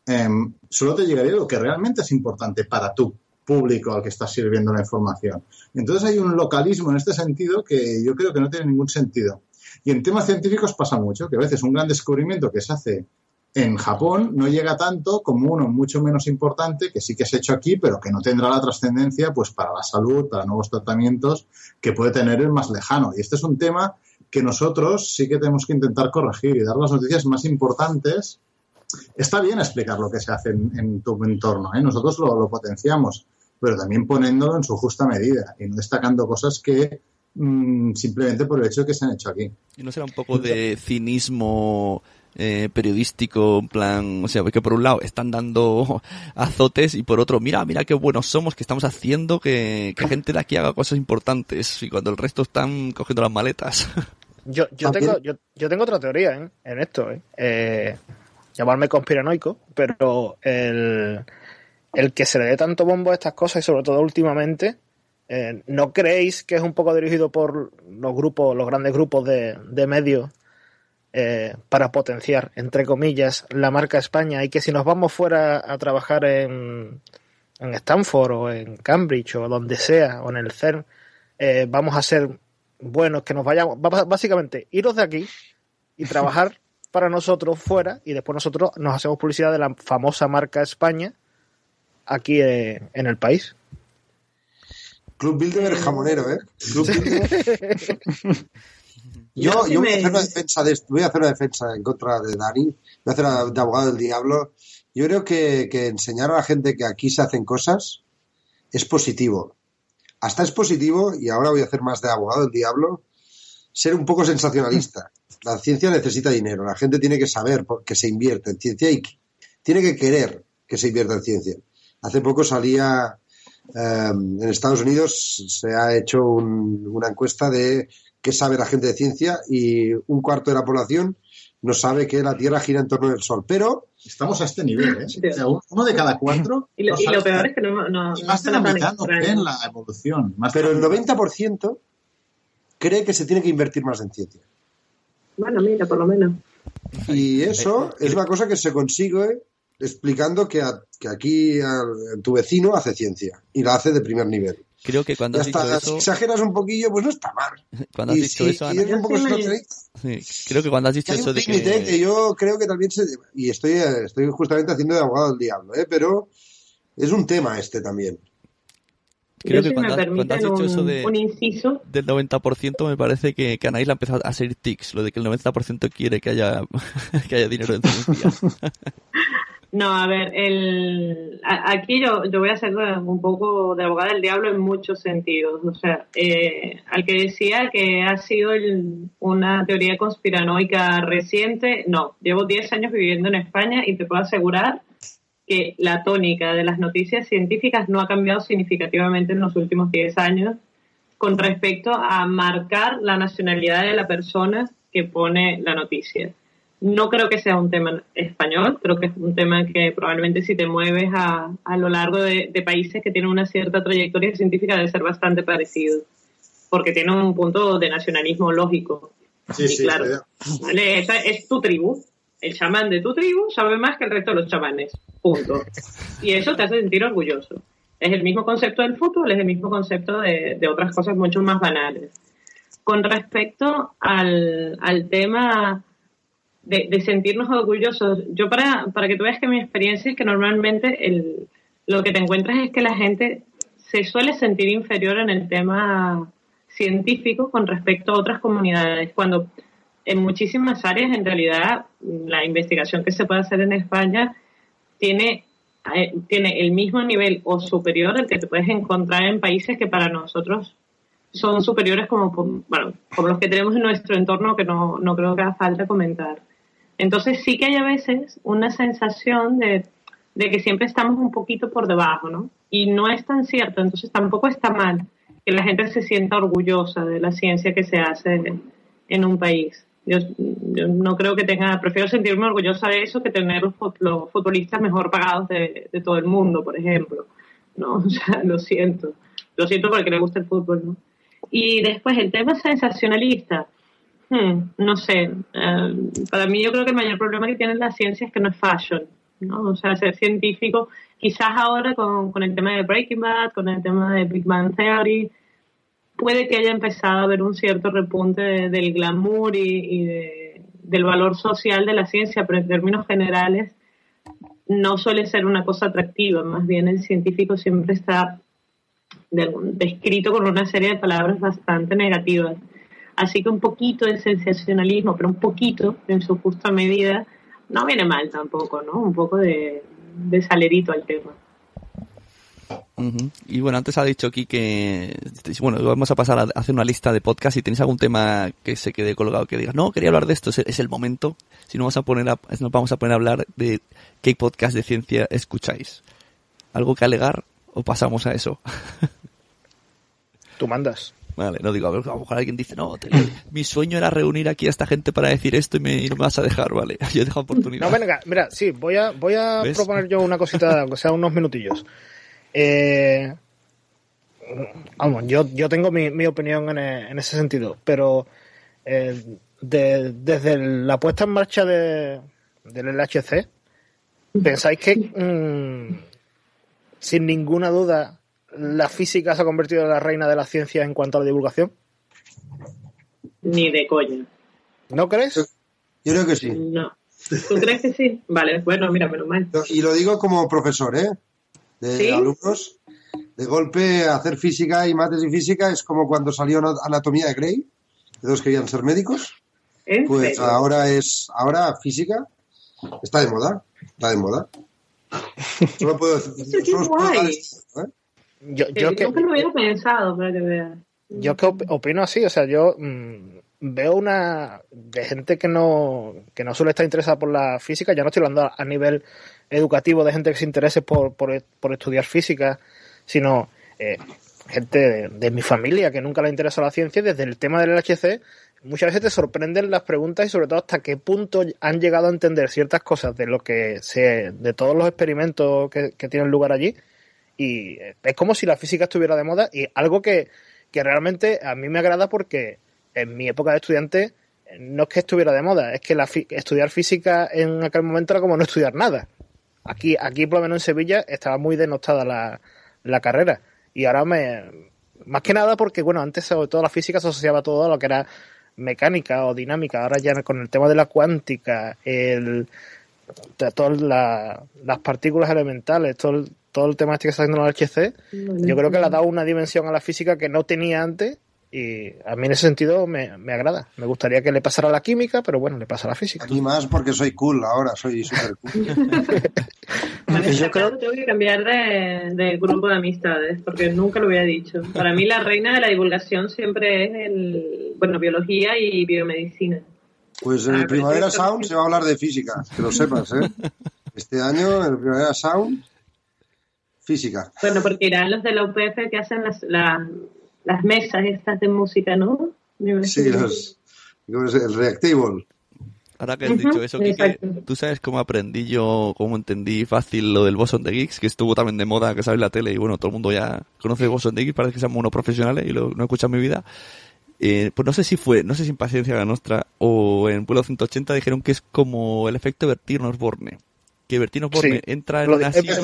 em, solo te llegaría lo que realmente es importante para tú público al que estás sirviendo la información. Entonces hay un localismo en este sentido que yo creo que no tiene ningún sentido. Y en temas científicos pasa mucho, que a veces un gran descubrimiento que se hace en Japón no llega tanto como uno mucho menos importante que sí que se ha hecho aquí, pero que no tendrá la trascendencia pues para la salud, para nuevos tratamientos que puede tener el más lejano. Y este es un tema que nosotros sí que tenemos que intentar corregir y dar las noticias más importantes. Está bien explicar lo que se hace en, tu entorno, ¿eh? nosotros lo potenciamos, pero también poniéndolo en su justa medida y no destacando cosas que mm, simplemente por el hecho de que se han hecho aquí. ¿Y no será un poco de cinismo eh, periodístico, en plan, o sea, que por un lado están dando *laughs* azotes y por otro, mira, mira qué buenos somos, que estamos haciendo que, que gente de aquí haga cosas importantes y cuando el resto están cogiendo las maletas? *laughs* Yo, yo, tengo, yo, yo tengo otra teoría ¿eh? en esto, ¿eh? ¿eh? llamarme conspiranoico, pero el el que se le dé tanto bombo a estas cosas y sobre todo últimamente, eh, ¿no creéis que es un poco dirigido por los grupos, los grandes grupos de, medios eh, para potenciar, entre comillas, la marca España y que si nos vamos fuera a trabajar en, en Stanford o en Cambridge o donde sea o en el CERN, eh, vamos a ser buenos, que nos vayamos, básicamente, iros de aquí y trabajar *laughs* para nosotros fuera y después nosotros nos hacemos publicidad de la famosa marca España aquí eh, en el país. Club Bilderberg jamonero, ¿eh? *laughs* yo, yo voy a hacer una defensa de voy a hacer una defensa en contra de Dani, voy a hacer de abogado del diablo. Yo creo que, que enseñar a la gente que aquí se hacen cosas es positivo. Hasta es positivo, y ahora voy a hacer más de abogado del diablo, ser un poco sensacionalista. La ciencia necesita dinero, la gente tiene que saber que se invierte en ciencia y tiene que querer que se invierta en ciencia. Hace poco salía em, en Estados Unidos, se ha hecho una encuesta de qué sabe la gente de ciencia y un cuarto de la población no sabe que la Tierra gira en torno del Sol. Pero estamos a este nivel, ¿eh? uno de cada cuatro. Y lo, peor es que no, no, más de la mitad no creen la evolución. pero el 90% cree que se tiene que invertir más en ciencia. Bueno, mira, por lo menos. Y eso es una cosa que se consigue explicando que, que aquí tu vecino hace ciencia y la hace de primer nivel. Creo que cuando has dicho eso... exageras un poquillo, pues no está mal. *laughs* Cuando has dicho eso, Ana... creo que cuando has dicho eso de que... Yo creo que también se... Y estoy, estoy justamente haciendo de abogado del diablo, ¿eh? Pero es un tema este también. Creo que cuando, has dicho eso de, del 90% me parece que, que Anaís ha empezado a ser tics, lo de que el 90% quiere que haya, *laughs* que haya dinero en ciencia. *laughs* No, a ver, el, aquí yo, yo voy a ser un poco de abogada del diablo en muchos sentidos. O sea, eh, al que decía que ha sido una teoría conspiranoica reciente, no, llevo 10 años viviendo en España y te puedo asegurar que la tónica de las noticias científicas no ha cambiado significativamente en los últimos 10 años con respecto a marcar la nacionalidad de la persona que pone la noticia. No creo que sea un tema español, creo que es un tema que probablemente si te mueves a, a lo largo de, países que tienen una cierta trayectoria científica debe ser bastante parecido, porque tiene un punto de nacionalismo lógico. Sí, sí, claro, Esa es tu tribu. El chamán de tu tribu sabe más que el resto de los chamanes. Punto. Y eso te hace sentir orgulloso. Es el mismo concepto del fútbol, es el mismo concepto de, de otras cosas mucho más banales. Con respecto al, al tema de, sentirnos orgullosos. Yo para, para que tú veas que mi experiencia es que normalmente el, lo que te encuentras es que la gente se suele sentir inferior en el tema científico con respecto a otras comunidades, cuando en muchísimas áreas en realidad la investigación que se puede hacer en España tiene, eh, tiene el mismo nivel o superior al que te puedes encontrar en países que para nosotros son superiores como, bueno, como los que tenemos en nuestro entorno que no, no creo que haga falta comentar. Entonces sí que hay a veces una sensación de, que siempre estamos un poquito por debajo, ¿no? Y no es tan cierto, entonces tampoco está mal que la gente se sienta orgullosa de la ciencia que se hace en un país. Yo, yo no creo que tenga, prefiero sentirme orgullosa de eso que tener los, los futbolistas mejor pagados de, de, todo el mundo, por ejemplo. No, *laughs* o sea, lo siento. Lo siento porque le gusta el fútbol, ¿no? Y después el tema sensacionalista. Hmm, no sé. Uh, para mí yo creo que el mayor problema que tiene la ciencia es que no es fashion, ¿no? O sea, ser científico, quizás ahora con, con el tema de Breaking Bad, con el tema de Big Bang Theory, puede que haya empezado a haber un cierto repunte de, del glamour y, y de, del valor social de la ciencia, pero en términos generales no suele ser una cosa atractiva, más bien el científico siempre está descrito con una serie de palabras bastante negativas. Así que un poquito de sensacionalismo, pero un poquito en su justa medida, no viene mal tampoco, ¿no? Un poco de, de salerito al tema. Uh -huh. Y bueno, antes ha dicho aquí que, bueno, vamos a pasar a hacer una lista de podcasts. Si tenéis algún tema que se quede colgado, que digas, no, quería hablar de esto, es, es el momento. Si no vamos a poner a, nos vamos a poner a hablar de qué podcast de ciencia escucháis. ¿Algo que alegar o pasamos a eso? Tú mandas. Vale, no digo, a, ver, a lo mejor alguien dice, no, te, *laughs* mi sueño era reunir aquí a esta gente para decir esto y, me, y no me vas a dejar, vale, *laughs* yo he dejado oportunidad. No, venga, mira, sí, voy a, voy a proponer yo una cosita, *laughs* aunque sea unos minutillos. Eh, vamos, yo, yo tengo mi, mi opinión en, en, ese sentido, pero eh, de, desde la puesta en marcha de, del LHC, ¿pensáis que mmm, sin ninguna duda la física se ha convertido en la reina de la ciencia en cuanto a la divulgación? Ni de coña. ¿No crees? Yo creo que sí. No. ¿Tú crees que sí? Vale, bueno, mira, menos mal. Y lo digo como profesor, ¿eh? De ¿Sí? alumnos. De golpe, hacer física y mates y física es como cuando salió Anatomía de Grey, de dos querían ser médicos. ¿En Pues serio? ahora es, ahora física está de moda, está de moda. *laughs* Solo puedo, ¿eh? Yo, Eh, yo que, Nunca lo hubiera pensado, para que veas. yo que op- opino así, o sea, yo mmm, veo una de gente que no, que no suele estar interesada por la física, ya no estoy hablando a, a nivel educativo de gente que se interese por, por, por estudiar física, sino eh, gente de, de, mi familia que nunca le interesa la ciencia, desde el tema del LHC, muchas veces te sorprenden las preguntas y sobre todo hasta qué punto han llegado a entender ciertas cosas de lo que se, de todos los experimentos que, que tienen lugar allí. Y es como si la física estuviera de moda y algo que, que realmente a mí me agrada porque en mi época de estudiante no es que estuviera de moda, es que la estudiar física en aquel momento era como no estudiar nada. Aquí, aquí por lo menos en Sevilla, estaba muy denostada la, la carrera. Y ahora me. Más que nada porque, bueno, antes sobre todo la física se asociaba todo a lo que era mecánica o dinámica. Ahora ya con el tema de la cuántica, el, todas la, las partículas elementales, todo el, todo el tema este que está haciendo el HC, yo creo que le ha dado una dimensión a la física que no tenía antes y a mí en ese sentido me, me, agrada. Me gustaría que le pasara a la química, pero bueno, le pasa a la física. A mí más porque soy cool ahora, soy súper cool. *laughs* Vale, yo creo... tengo que cambiar de, de, grupo de amistades porque nunca lo había dicho. Para mí la reina de la divulgación siempre es el, bueno, biología y biomedicina. Pues en el Primavera Sound se va a hablar de física, que lo sepas, ¿eh? Este año en el Primavera Sound, física. Bueno, porque irán los de la UPF que hacen las, la, las mesas estas de música, ¿no? Sí, los, el Reactable. Ahora que has dicho eso, Kike, tú sabes cómo aprendí yo, cómo entendí fácil lo del Boson de Geeks, que estuvo también de moda, que sabes la tele, y bueno, todo el mundo ya conoce el Boson de Geeks, parece que sean unos profesionales y lo, no he escuchado en mi vida. Eh, pues no sé si fue, no sé si en Paciencia la Nostra o en Pueblo 180 dijeron que es como el efecto Bertino Osborne. Que Bertino Osborne sí. entra en una silla.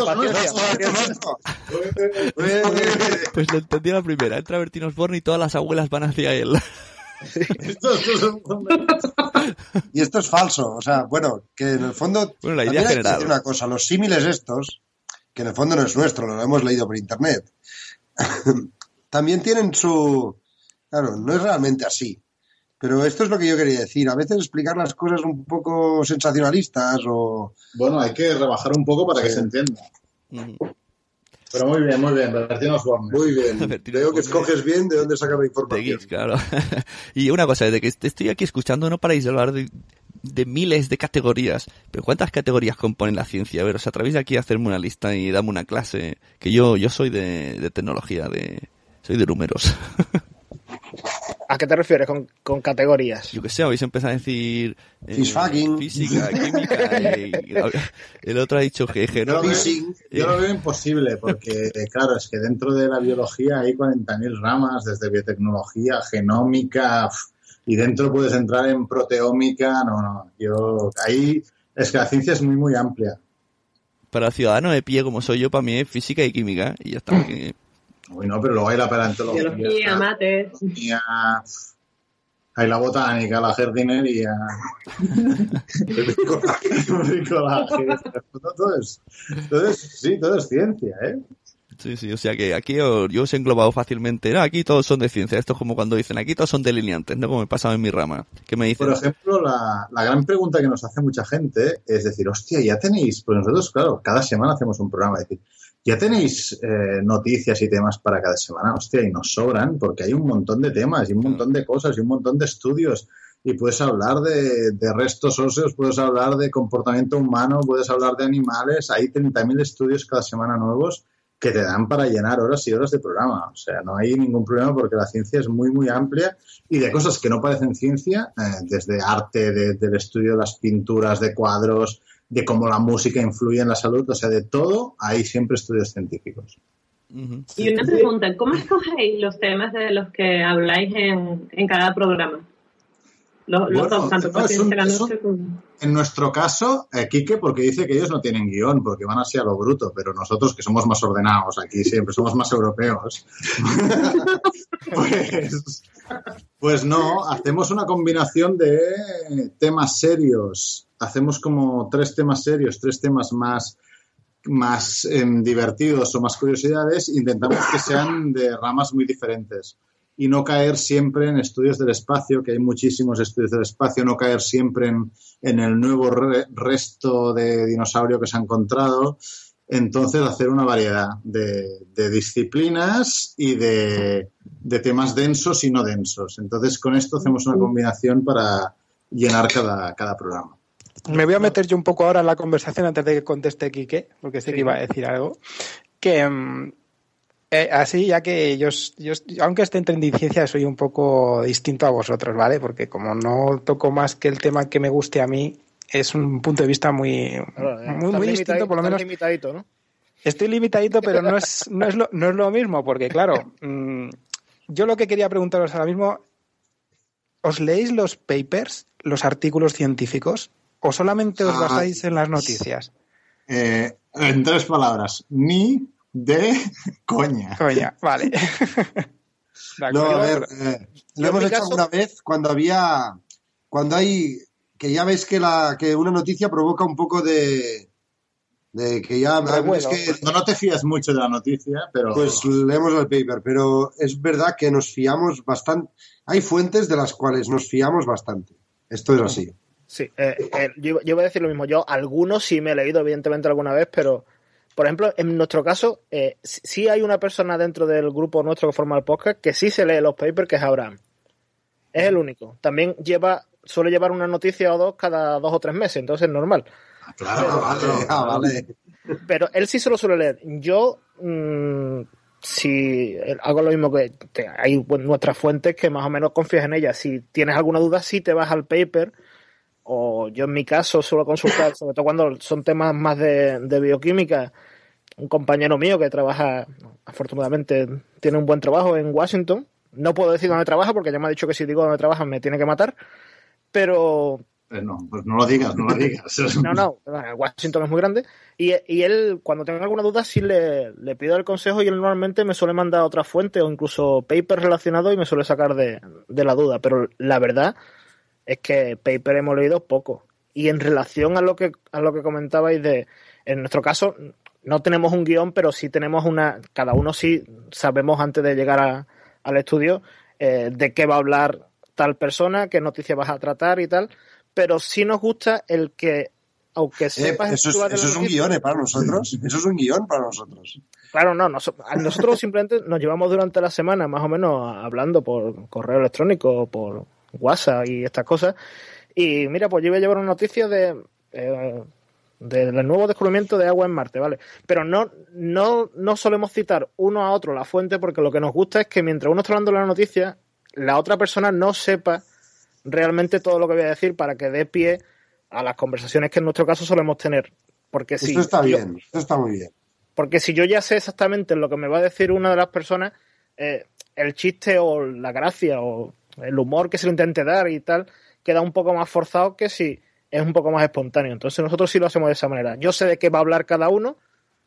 Pues lo entendí a la primera. Entra Bertino Osborne y todas las abuelas van hacia él. y esto es falso, o sea, bueno, que en el fondo bueno, la idea general. una cosa, los símiles estos, que en el fondo no es nuestro, lo hemos leído por internet, *laughs* también tienen su, claro, no es realmente así, pero esto es lo que yo quería decir, a veces explicar las cosas un poco sensacionalistas o... Bueno, hay que rebajar un poco para sí. que se entienda. Pero muy bien, muy bien, Bertino Osborne. Muy bien. *laughs* Veo que escoges bien de dónde sacar la información. De geeks, claro. *laughs* y una cosa, desde que estoy aquí escuchando no paráis de hablar de, de, miles de categorías. Pero ¿cuántas categorías componen la ciencia? A ver, os atrevéis aquí a hacerme una lista y dame una clase. Que yo, yo soy de, de tecnología, de soy de números. *laughs* ¿A qué te refieres con, con categorías? Yo que sé, habéis empezado a decir eh, física, química, y- y el otro ha dicho que Yo lo, veo, genómica. yo lo veo imposible porque, claro, es que dentro de la biología hay 40.000 ramas, desde biotecnología, genómica, y dentro puedes entrar en proteómica. No, no, yo ahí es que la ciencia es muy, muy amplia. Para ciudadano de pie como soy yo, para mí es física y química. Y ya está. que- Uy, no, pero luego hay la paleontología, Biología, la mates. uf, hay la botánica, la jardinería, el bricolaje, todo, todo es, todo es- sí, todo es ciencia, ¿eh? Sí, sí, o sea que aquí yo, yo os he englobado fácilmente. No, aquí todos son de ciencia. Esto es como cuando dicen, aquí todos son delineantes, ¿no? Como me pasaba en mi rama. Que me dicen, Por ejemplo, la, la gran pregunta que nos hace mucha gente es decir, hostia, ya tenéis, pues nosotros, claro, cada semana hacemos un programa, es decir, ya tenéis eh, noticias y temas para cada semana, hostia, y nos sobran, porque hay un montón de temas y un montón de cosas y un montón de estudios. Y puedes hablar de, de restos óseos, puedes hablar de comportamiento humano, puedes hablar de animales, hay 30.000 estudios cada semana nuevos que te dan para llenar horas y horas de programa. O sea, no hay ningún problema porque la ciencia es muy, muy amplia y de cosas que no parecen ciencia, eh, desde arte, de- del estudio de las pinturas, de cuadros, de cómo la música influye en la salud, o sea, de todo, hay siempre estudios científicos. Y una pregunta, ¿cómo escogéis los temas de los que habláis en, en cada programa? Los, los Bueno, dos, tanto no, por es un- Ciencia de la es un- Noche como... En nuestro caso, eh, Quique, porque dice que ellos no tienen guion, porque van así a lo bruto, pero nosotros que somos más ordenados aquí siempre, somos más europeos, *laughs* pues, pues no, hacemos una combinación de temas serios, hacemos como tres temas serios, tres temas más más em, divertidos o más curiosidades, intentamos que sean de ramas muy diferentes y no caer siempre en estudios del espacio, que hay muchísimos estudios del espacio, no caer siempre en, en el nuevo re- resto de dinosaurio que se ha encontrado. Entonces, hacer una variedad de, de disciplinas y de, de temas densos y no densos. Entonces, con esto hacemos una combinación para llenar cada, cada programa. Me voy a meter yo un poco ahora en la conversación antes de que conteste Quique, porque sé que iba a decir algo. Que mm, eh, así, ya que yo, yo, aunque esté en Trendiciencia, soy un poco distinto a vosotros, ¿vale? Porque como no toco más que el tema que me guste a mí, es un punto de vista muy, Claro, eh, muy, distinto, por lo menos. limitadito, ¿no? Estoy limitadito, pero no es, *laughs* no es, lo, no es lo mismo, porque claro, mm, yo lo que quería preguntaros ahora mismo, ¿os leéis los papers, los artículos científicos, o solamente os Ah, basáis en las noticias? Eh, en tres palabras, ni de coña. Coña, vale. *laughs* No, a ver, eh, lo hemos hecho caso- alguna vez cuando había, cuando hay, que ya ves que la, que una noticia provoca un poco de, de que ya, Revuelo. es que, No, no te fías mucho de la noticia, pero pues leemos el paper, pero es verdad que nos fiamos bastante, hay fuentes de las cuales nos fiamos bastante. Esto es así. Sí, eh, eh, yo, yo iba a decir lo mismo. Yo algunos sí me he leído, evidentemente, alguna vez, pero, por ejemplo, en nuestro caso, eh, sí hay una persona dentro del grupo nuestro que forma el podcast que sí se lee los papers, que es Abraham. Es el único. También lleva, suele llevar una noticia o dos cada dos o tres meses, entonces es normal. claro, Ah, vale, *laughs* ah, vale. Pero él sí se lo suele leer. Yo, mm, si hago lo mismo que te- hay nuestras fuentes que más o menos confías en ellas. Si tienes alguna duda, sí te vas al paper. O yo en mi caso suelo consultar, *laughs* sobre todo cuando son temas más de, de bioquímica, un compañero mío que trabaja, afortunadamente, tiene un buen trabajo en Washington. No puedo decir dónde trabaja porque ya me ha dicho que si digo dónde trabaja me tiene que matar. Pero Eh, no, pues no lo digas, no lo digas. *laughs* no, no, Washington es muy grande. Y, y él, cuando tenga alguna duda, sí le, le pido el consejo y él normalmente me suele mandar otra fuente o incluso paper relacionado y me suele sacar de, de la duda. Pero la verdad es que paper hemos leído poco. Y en relación a lo que, a lo que comentabais de, en nuestro caso, no tenemos un guion, pero sí tenemos una, cada uno sí sabemos antes de llegar a- al estudio eh, de qué va a hablar tal persona, qué noticias vas a tratar y tal pero sí nos gusta el que, aunque Eh, sepas eso es, eso es un noticia- guion, ¿eh? Para nosotros. Eso es un guion para nosotros. Claro, no, nos- nosotros *laughs* simplemente nos llevamos durante la semana más o menos hablando por correo electrónico, por WhatsApp y estas cosas. Y mira, pues yo iba a llevar una noticia de eh, del nuevo descubrimiento de agua en Marte, ¿vale? Pero no, no, no solemos citar uno a otro la fuente porque lo que nos gusta es que mientras uno está hablando la noticia, la otra persona no sepa realmente todo lo que voy a decir para que dé pie a las conversaciones que en nuestro caso solemos tener. Porque si Esto está yo- bien, esto está muy bien. porque si yo ya sé exactamente lo que me va a decir una de las personas, eh, el chiste o la gracia o el humor que se le intente dar y tal, queda un poco más forzado que si es un poco más espontáneo. Entonces nosotros sí lo hacemos de esa manera. Yo sé de qué va a hablar cada uno,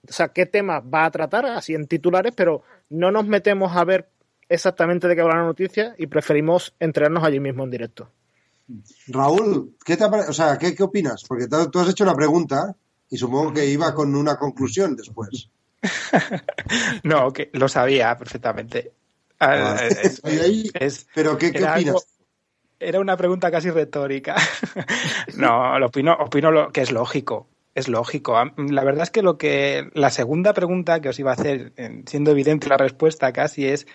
o sea, qué tema va a tratar, así en titulares, pero no nos metemos a ver exactamente de qué va la noticia y preferimos enterarnos allí mismo en directo. Raúl, ¿qué, te o sea, ¿qué, qué opinas? Porque tú tú has hecho una pregunta y supongo que iba con una conclusión después. *laughs* No, que lo sabía perfectamente. Ah, Ah. es- ahí- es- Pero ¿qué, opinas? algo- era una pregunta casi retórica. *laughs* no, lo opino, opino lo, que es lógico. Es lógico. La verdad es que lo que la segunda pregunta que os iba a hacer, eh, siendo evidente la respuesta casi, es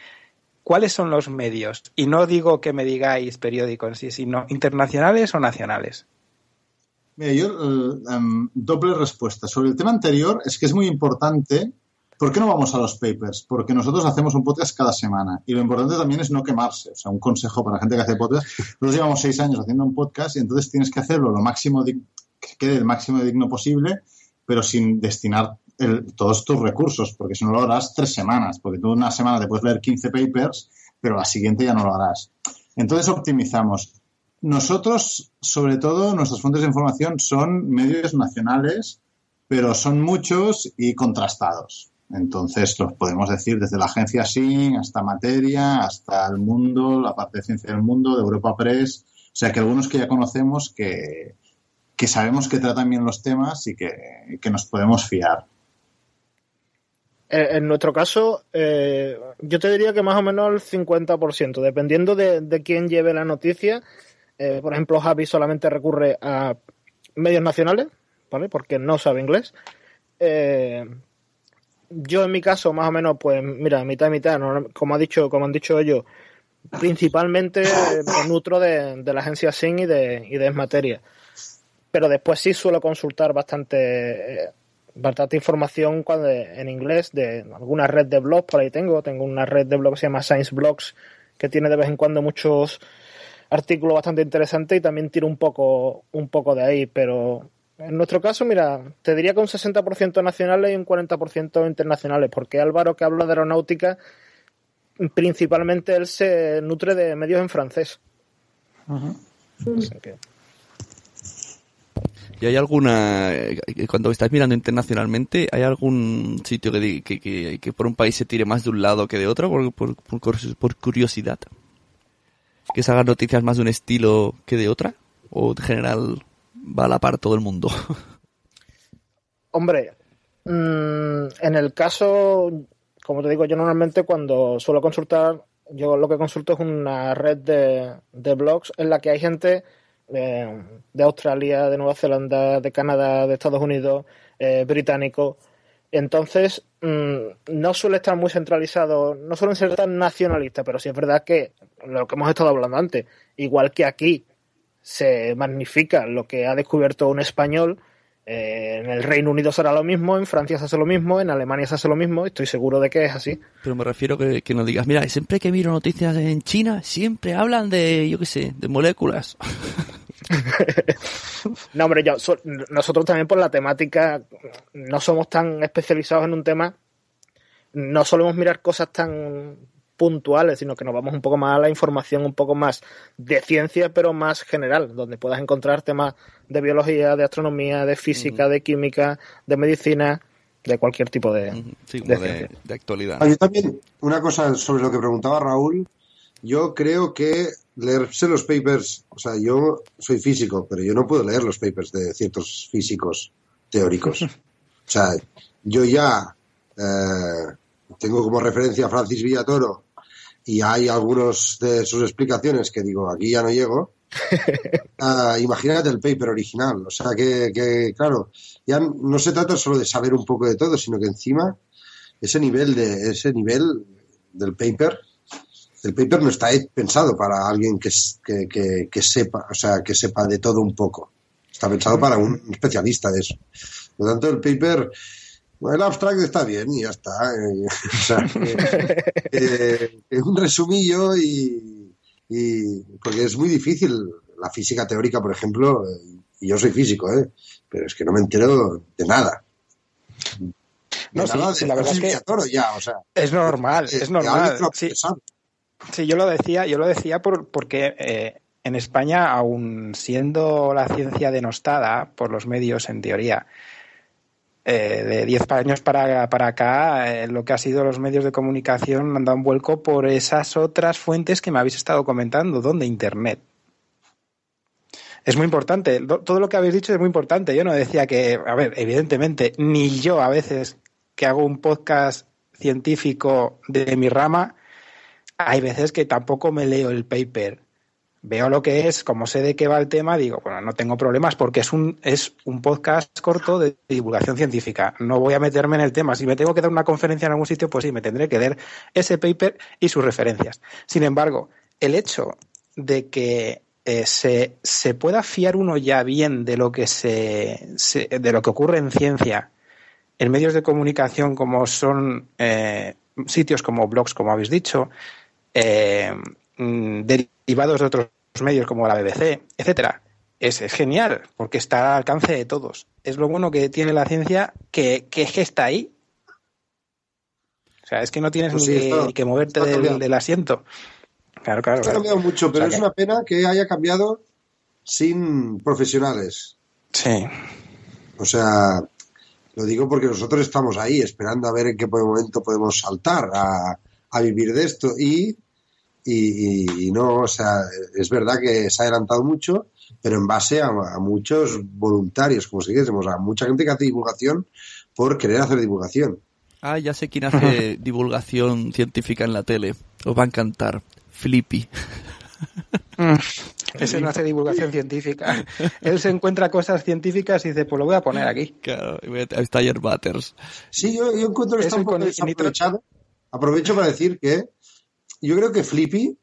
¿cuáles son los medios? Y no digo que me digáis periódico en sí, sino internacionales o nacionales. Mira, yo, eh, em, doble respuesta. Sobre el tema anterior, es que es muy importante. ¿Por qué no vamos a los papers? Porque nosotros hacemos un podcast cada semana y lo importante también es no quemarse. O sea, un consejo para la gente que hace podcast. Nosotros llevamos seis años haciendo un podcast y entonces tienes que hacerlo lo máximo, que quede el máximo digno posible, pero sin destinar todos tus recursos, porque si no lo harás tres semanas, porque tú una semana te puedes leer 15 papers, pero la siguiente ya no lo harás. Entonces optimizamos. Nosotros, sobre todo, nuestras fuentes de información son medios nacionales, pero son muchos y contrastados. Entonces, los podemos decir desde la agencia SIN hasta Materia, hasta El Mundo, la parte de Ciencia del Mundo, de Europa Press. O sea, que algunos que ya conocemos que, que sabemos que tratan bien los temas y que, que nos podemos fiar. Eh, En nuestro caso, eh, yo te diría que más o menos el 50%, dependiendo de, de quién lleve la noticia. Eh, por ejemplo, Javi solamente recurre a medios nacionales, ¿vale? Porque no sabe inglés. Yo en mi caso, más o menos, pues mira, mitad y mitad, ¿no? como ha dicho, como han dicho ellos, principalmente me nutro de, de la agencia SIN y de, y de Esmateria. Pero después sí suelo consultar bastante eh, bastante información cuando, en inglés de alguna red de blogs por ahí tengo tengo una red de blogs que se llama Science Blogs que tiene de vez en cuando muchos artículos bastante interesantes y también tiro un poco un poco de ahí pero en nuestro caso mira te diría que un 60% nacionales y un 40% internacionales porque Álvaro que habla de aeronáutica principalmente él se nutre de medios en francés Así que- ¿Y hay alguna, eh, cuando estáis mirando internacionalmente, hay algún sitio que, que, que, que por un país se tire más de un lado que de otro, por, por, por cur- por curiosidad? ¿Que se hagan noticias más de un estilo que de otra? ¿O en general va a la par todo el mundo? *laughs* Hombre, mm, en el caso, como te digo, yo normalmente cuando suelo consultar, yo lo que consulto es una red de, de blogs en la que hay gente eh, de Australia, de Nueva Zelanda, de Canadá, de Estados Unidos, eh, británico. Entonces, mm, no suele estar muy centralizado, no suelen ser tan nacionalistas, pero sí es verdad que lo que hemos estado hablando antes, igual que aquí se magnifica lo que ha descubierto un español, eh, en el Reino Unido será lo mismo, en Francia se hace lo mismo, en Alemania se hace lo mismo, estoy seguro de que es así. Pero me refiero que, que no digas, mira, siempre que miro noticias en China, siempre hablan de, yo qué sé, de moléculas. *laughs* No, hombre, yo, so- nosotros también por la temática no somos tan especializados en un tema, no solemos mirar cosas tan puntuales, sino que nos vamos un poco más a la información un poco más de ciencia, pero más general, donde puedas encontrar temas de biología, de astronomía, de física, de química, de medicina, de cualquier tipo de, Sí, de como de, ciencia. de actualidad. Ah, yo también, una cosa sobre lo que preguntaba Raúl, yo creo que leerse los papers, o sea, yo soy físico, pero yo no puedo leer los papers de ciertos físicos teóricos. *laughs* O sea, yo ya eh, tengo como referencia a Francis Villatoro y hay algunos de sus explicaciones que digo, aquí ya no llego. *laughs* Ah, imagínate el paper original. O sea, que, que, claro, ya no se trata solo de saber un poco de todo, sino que encima ese nivel de ese nivel del paper el paper no está pensado para alguien que, que, que- sepa o sea que sepa de todo un poco está pensado para un especialista de eso por lo tanto el paper el abstract está bien y ya está eh, *laughs* o sea, que un resumillo y, y porque es muy difícil la física teórica, por ejemplo, eh, y yo soy físico, ¿eh? pero es que no me entero de nada. No, sí, nada sí, de- la verdad es que ya, o sea, es normal, eh, es normal. Sí, yo lo decía, yo lo decía por, porque eh, en España, aun siendo la ciencia denostada por los medios en teoría, eh, de 10 años para, para acá, eh, lo que ha sido los medios de comunicación han dado un vuelco por esas otras fuentes que me habéis estado comentando, donde Internet. Es muy importante, todo lo que habéis dicho es muy importante. Yo no decía que, a ver, evidentemente, ni yo a veces que hago un podcast científico de mi rama, hay veces que tampoco me leo el paper. Veo lo que es, como sé de qué va el tema, digo, bueno, no tengo problemas porque es un, es un podcast corto de divulgación científica. No voy a meterme en el tema. Si me tengo que dar una conferencia en algún sitio, pues sí, me tendré que leer ese paper y sus referencias. Sin embargo, el hecho de que eh, se, se pueda fiar uno ya bien de lo que se, se- de lo que ocurre en ciencia en medios de comunicación como son eh, sitios como blogs, como habéis dicho, eh, mm, derivados de otros medios como la BBC, etcétera. Es, es genial, porque está al alcance de todos. Es lo bueno que tiene la ciencia, que, que es que está ahí. O sea, es que no tienes Pues ni, sí, que, está- moverte está del, asiento. Claro, claro. Esto ha claro. cambiado mucho, pero O sea es una pena que haya cambiado sin profesionales. Sí. O sea, lo digo porque nosotros estamos ahí esperando a ver en qué momento podemos saltar a, a vivir de esto y, y, y- y no, o sea, es verdad que se ha adelantado mucho, pero en base a, a muchos voluntarios, como si dijésemos, a mucha gente que hace divulgación por querer hacer divulgación. Ah, ya sé quién hace *laughs* divulgación científica en la tele. Os va a encantar. Flippy. Mm. *laughs* Ese no hace divulgación científica. *laughs* Él se encuentra cosas científicas y dice, pues lo voy a poner aquí. Claro, y voy a- está Ayer Butters. Sí, yo, yo encuentro que está un poco desaprovechado. Aprovecho para decir que yo creo que Flippy,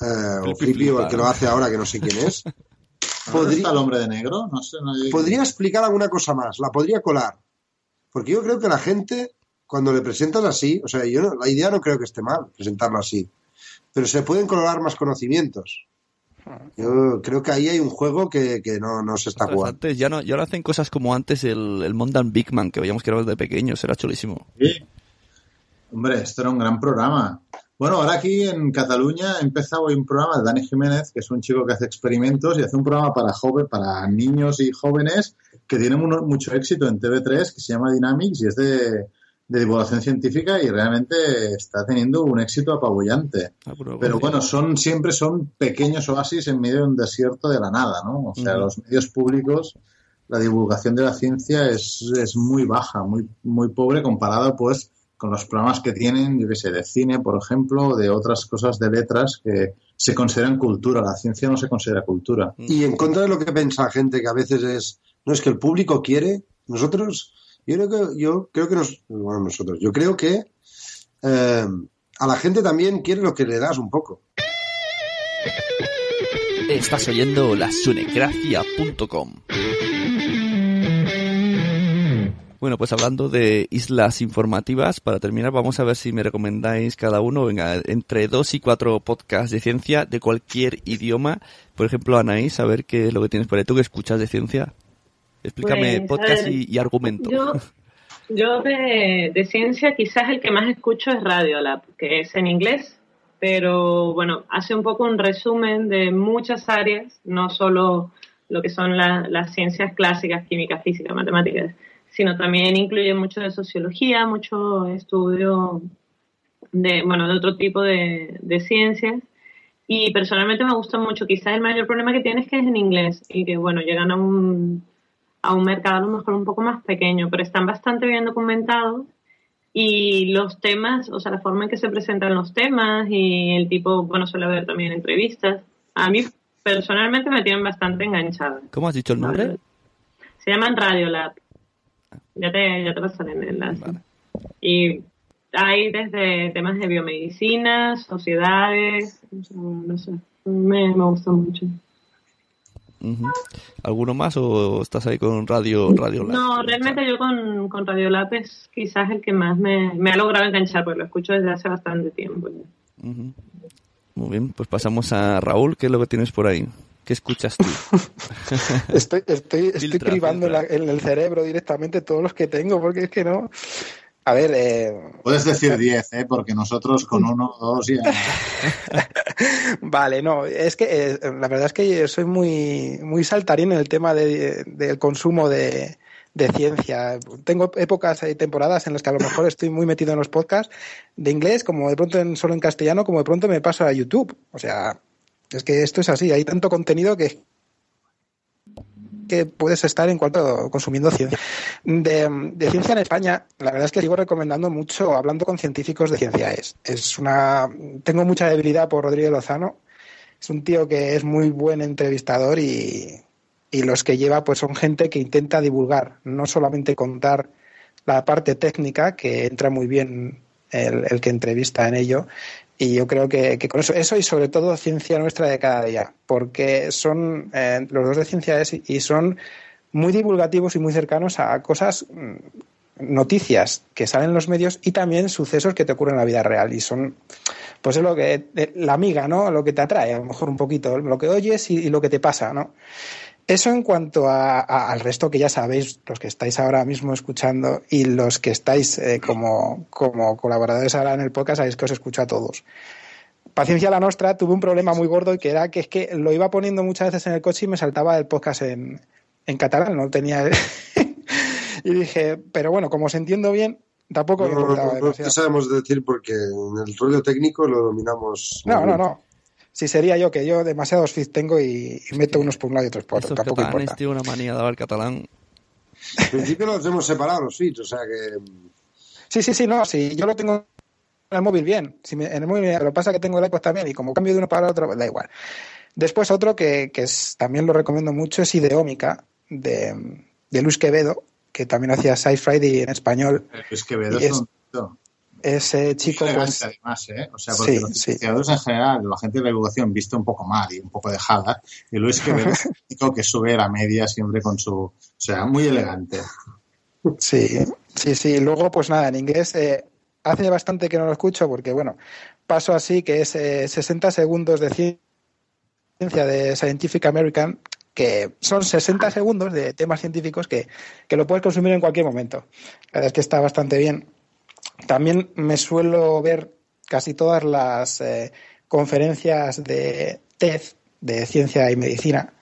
eh, o Flippy o el que lo hace ahora, que no sé quién es, *laughs* ¿Dónde podría, está el hombre de negro? No sé. No hay- podría explicar alguna cosa más, la podría colar. Porque yo creo que la gente, cuando le presentas así, o sea, yo no- la idea no creo que esté mal, presentarlo así, pero se pueden colar más conocimientos. Yo creo que ahí hay un juego que, que no, no se está jugando. antes ya no, ya no hacen cosas como antes el, el Mondan Big Man, que veíamos que era de pequeños, era chulísimo. Sí. Hombre, esto era un gran programa. Bueno, ahora aquí en Cataluña ha empezado hoy un programa de Dani Jiménez, que es un chico que hace experimentos y hace un programa para joven, para niños y jóvenes que tiene mu- mucho éxito en TV3, que se llama Dynamics y es de, de divulgación científica y realmente está teniendo un éxito apabullante. Ah, pero, Pero bueno, son siempre son pequeños oasis en medio de un desierto de la nada, ¿no? O sea, los medios públicos, la divulgación de la ciencia es, es muy baja, muy, muy pobre comparado, pues, con los programas que tienen, yo qué sé, de cine, por ejemplo, de otras cosas de letras que se consideran cultura. La ciencia no se considera cultura. Y en contra de lo que piensa la gente, que a veces es, no es que el público quiere, nosotros, yo creo que, yo creo que nos, bueno, nosotros, yo creo que eh, a la gente también quiere lo que le das un poco. Estás oyendo la sunecracia.com. Bueno, pues hablando de islas informativas, para terminar vamos a ver si me recomendáis cada uno, venga, entre dos y cuatro podcasts de ciencia de cualquier idioma. Por ejemplo, Anaís, a ver qué es lo que tienes por ahí. ¿Tú que escuchas de ciencia? Explícame Pues, podcast ver, y, y argumento. Yo, yo de, de ciencia quizás el que más escucho es Radiolab, que es en inglés, pero bueno, hace un poco un resumen de muchas áreas, no solo lo que son la- las ciencias clásicas, química, física, matemáticas, sino también incluye mucho de sociología, mucho estudio de, bueno, de otro tipo de, de ciencias. Y personalmente me gusta mucho. Quizás el mayor problema que tiene es que es en inglés y que, bueno, llegan a un, a un mercado a lo mejor un poco más pequeño, pero están bastante bien documentados y los temas, o sea, la forma en que se presentan los temas y el tipo, bueno, suele haber también entrevistas. A mí personalmente me tienen bastante enganchada. ¿Cómo has dicho el nombre? Se llaman Radiolab. Ya te, ya te pasaré el enlace. Vale. Y hay desde temas de biomedicina, sociedades, no sé, me, me gusta mucho. ¿Alguno más o estás ahí con Radio, Radio Lab? No, realmente yo con, con Radiolab es quizás el que más me, me ha logrado enganchar, porque lo escucho desde hace bastante tiempo. ya. Muy bien, pues pasamos a Raúl, ¿qué es lo que tienes por ahí? ¿Qué escuchas tú? *laughs* estoy estoy, estoy Filtra, cribando en, la- filtra. en el cerebro directamente todos los que tengo, porque es que no. A ver, eh, Puedes decir 10, ¿eh? porque nosotros con uno o dos ya. *laughs* Vale, no, es que eh, la verdad es que yo soy muy, muy saltarín en el tema de- del consumo de, de ciencia. Tengo épocas y temporadas en las que a lo mejor estoy muy metido en los podcasts de inglés, como de pronto en, solo en castellano, como de pronto me paso a YouTube. O sea, es que esto es así, hay tanto contenido que que puedes estar en cuanto consumiendo ciencia. De, ciencia en España, la verdad es que sigo recomendando mucho hablando con científicos de ciencia. Es, es una tengo mucha debilidad por Rodrigo Lozano. Es un tío que es muy buen entrevistador y, y los que lleva pues son gente que intenta divulgar, no solamente contar la parte técnica, que entra muy bien el, el que entrevista en ello, y yo creo que, que con eso, eso y sobre todo ciencia nuestra de cada día, porque son eh, los dos de ciencia y son muy divulgativos y muy cercanos a cosas, mm, noticias que salen en los medios y también sucesos que te ocurren en la vida real. Y son, pues es lo que, eh, la amiga, ¿no? Lo que te atrae, a lo mejor un poquito, lo que oyes y lo que te pasa, ¿no? Eso en cuanto a, a- al resto que ya sabéis, los que estáis ahora mismo escuchando y los que estáis eh, como, como colaboradores ahora en el podcast, sabéis que os escucho a todos. Paciencia la Nostra tuve un problema muy gordo y que era que es que lo iba poniendo muchas veces en el coche y me saltaba el podcast en, en catalán, no tenía... *laughs* y dije, pero bueno, como os entiendo bien, tampoco me No, no, no te sabemos decir porque en el rollo técnico lo dominamos. No, no, no. Si sería yo, que yo demasiados feeds tengo y, y meto unos por un lado y otros por otro. Tampoco catalanes importa. tienen una manía de hablar catalán. En principio los hemos separado los feeds, o sea que. Sí, sí, sí, no, sí, yo lo tengo en el móvil bien. Si me- en el móvil, bien, lo que pasa es que tengo el iPod también y como cambio de uno para otro, pues da igual. Después otro que, que es- también lo recomiendo mucho es Ideómica, de, de Luis Quevedo, que también hacía Sci Friday en español. Es que Quevedo es es- un Ese chico, elegante, pues, además, ¿eh? O sea, porque Sí, los sí. investigadores en general, la gente de la divulgación viste un poco mal y un poco dejada, y Luis Quevedo es *laughs* un chico que sube a media siempre con su... O sea, muy elegante. Sí, sí, sí. Luego, pues nada, en inglés eh, hace bastante que no lo escucho porque, bueno, paso así que es eh, 60 segundos de ciencia de Scientific American, que son 60 segundos de temas científicos que, que lo puedes consumir en cualquier momento. La verdad es que está bastante bien. También me suelo ver casi todas las eh, conferencias de TED, de ciencia y medicina,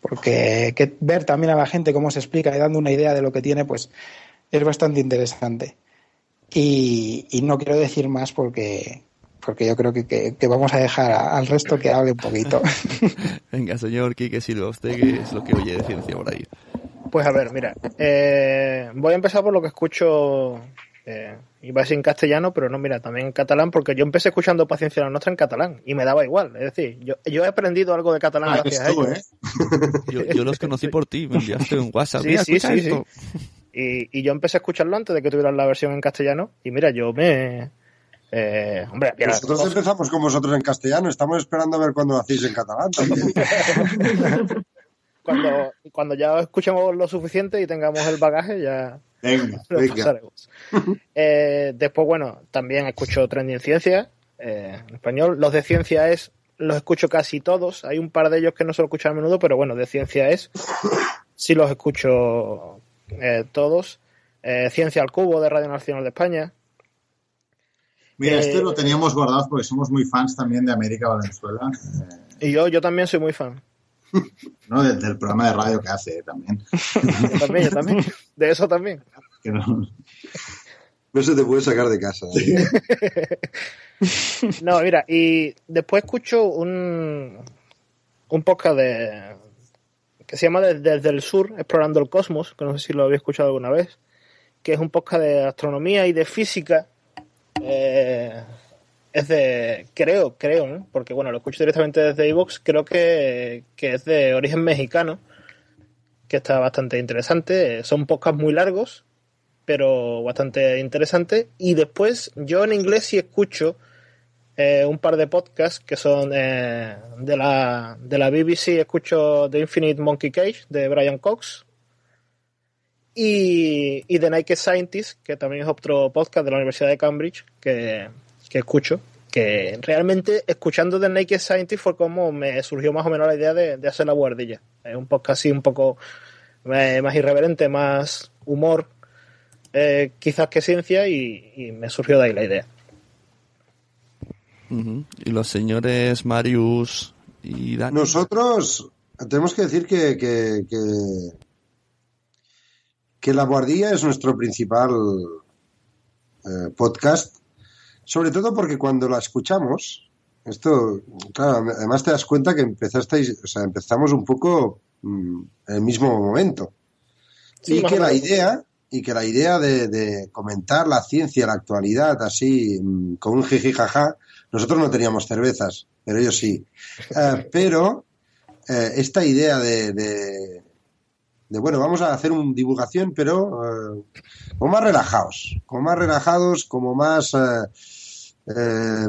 porque que ver también a la gente cómo se explica y dando una idea de lo que tiene, pues es bastante interesante. Y, y no quiero decir más porque, porque yo creo que, que- que vamos a dejar a- al resto que hable un poquito. *laughs* Venga, señor Quique Silva, ¿usted qué es lo que oye de ciencia por ahí? Pues a ver, mira, eh, voy a empezar por lo que escucho, eh, iba a decir en castellano, pero no, mira, también en catalán, porque yo empecé escuchando Paciencia la Nuestra en catalán y me daba igual. Es decir, yo, yo he aprendido algo de catalán Ah, gracias a ellos. ¿eh? Yo, yo los conocí por ti, me enviaste un WhatsApp. Sí, Mira, sí, sí, esto. Y, y yo empecé a escucharlo antes de que tuvieran la versión en castellano y mira, yo me... eh, hombre, Nosotros empezamos con vosotros en castellano, estamos esperando a ver cuándo hacéis en catalán también. *laughs* cuando, cuando ya escuchemos lo suficiente y tengamos el bagaje, ya Venga, *laughs* lo venga. pasaremos. Eh, después, bueno, también escucho Trending Ciencia eh, en español. Los de ciencia es, los escucho casi todos. Hay un par de ellos que no se los escucho a menudo, pero bueno, de ciencia es, sí los escucho eh, todos. Ciencia al Cubo de Radio Nacional de España. Mira, este lo teníamos guardado porque somos muy fans también de América Valenzuela, Y yo, yo también soy muy fan. ¿No? Del, del programa de radio que hace eh, también. Yo también, yo también. De eso también. Que no- No se te puede sacar de casa. ¿eh? No, mira, y después escucho un, un podcast de, que se llama Desde, Desde el Sur, Explorando el Cosmos, que no sé si lo habéis escuchado alguna vez, que es un podcast de astronomía y de física. Eh, es de, creo, creo, ¿no? porque bueno, lo escucho directamente desde iVoox, creo que, que es de origen mexicano, que está bastante interesante. Son podcasts muy largos, pero bastante interesante. Y después yo en inglés sí escucho eh, un par de podcasts que son eh, de, la, de la BBC, escucho The Infinite Monkey Cage de Brian Cox y, y The Naked Scientist, que también es otro podcast de la Universidad de Cambridge que, que escucho. que realmente escuchando The Naked Scientist fue como me surgió más o menos la idea de, de hacer la guardilla. Es un podcast así un poco eh, más irreverente, más humor, eh, quizás que ciencia, y, y me surgió de ahí la idea. Y los señores Marius y Dani. Nosotros tenemos que decir que, que, que, que La Guardia es nuestro principal eh, podcast, sobre todo porque cuando la escuchamos, esto, claro, además te das cuenta que empezasteis, o sea, empezamos un poco mm, en el mismo momento. Sí, y que la idea, y que la idea de, de comentar la ciencia, la actualidad, así, mm, con un jiji jaja, nosotros no teníamos cervezas, pero ellos sí. *laughs* Eh, pero eh, esta idea de, de, de, bueno, vamos a hacer una divulgación, pero eh, como más relajados, como más relajados, como más eh, eh,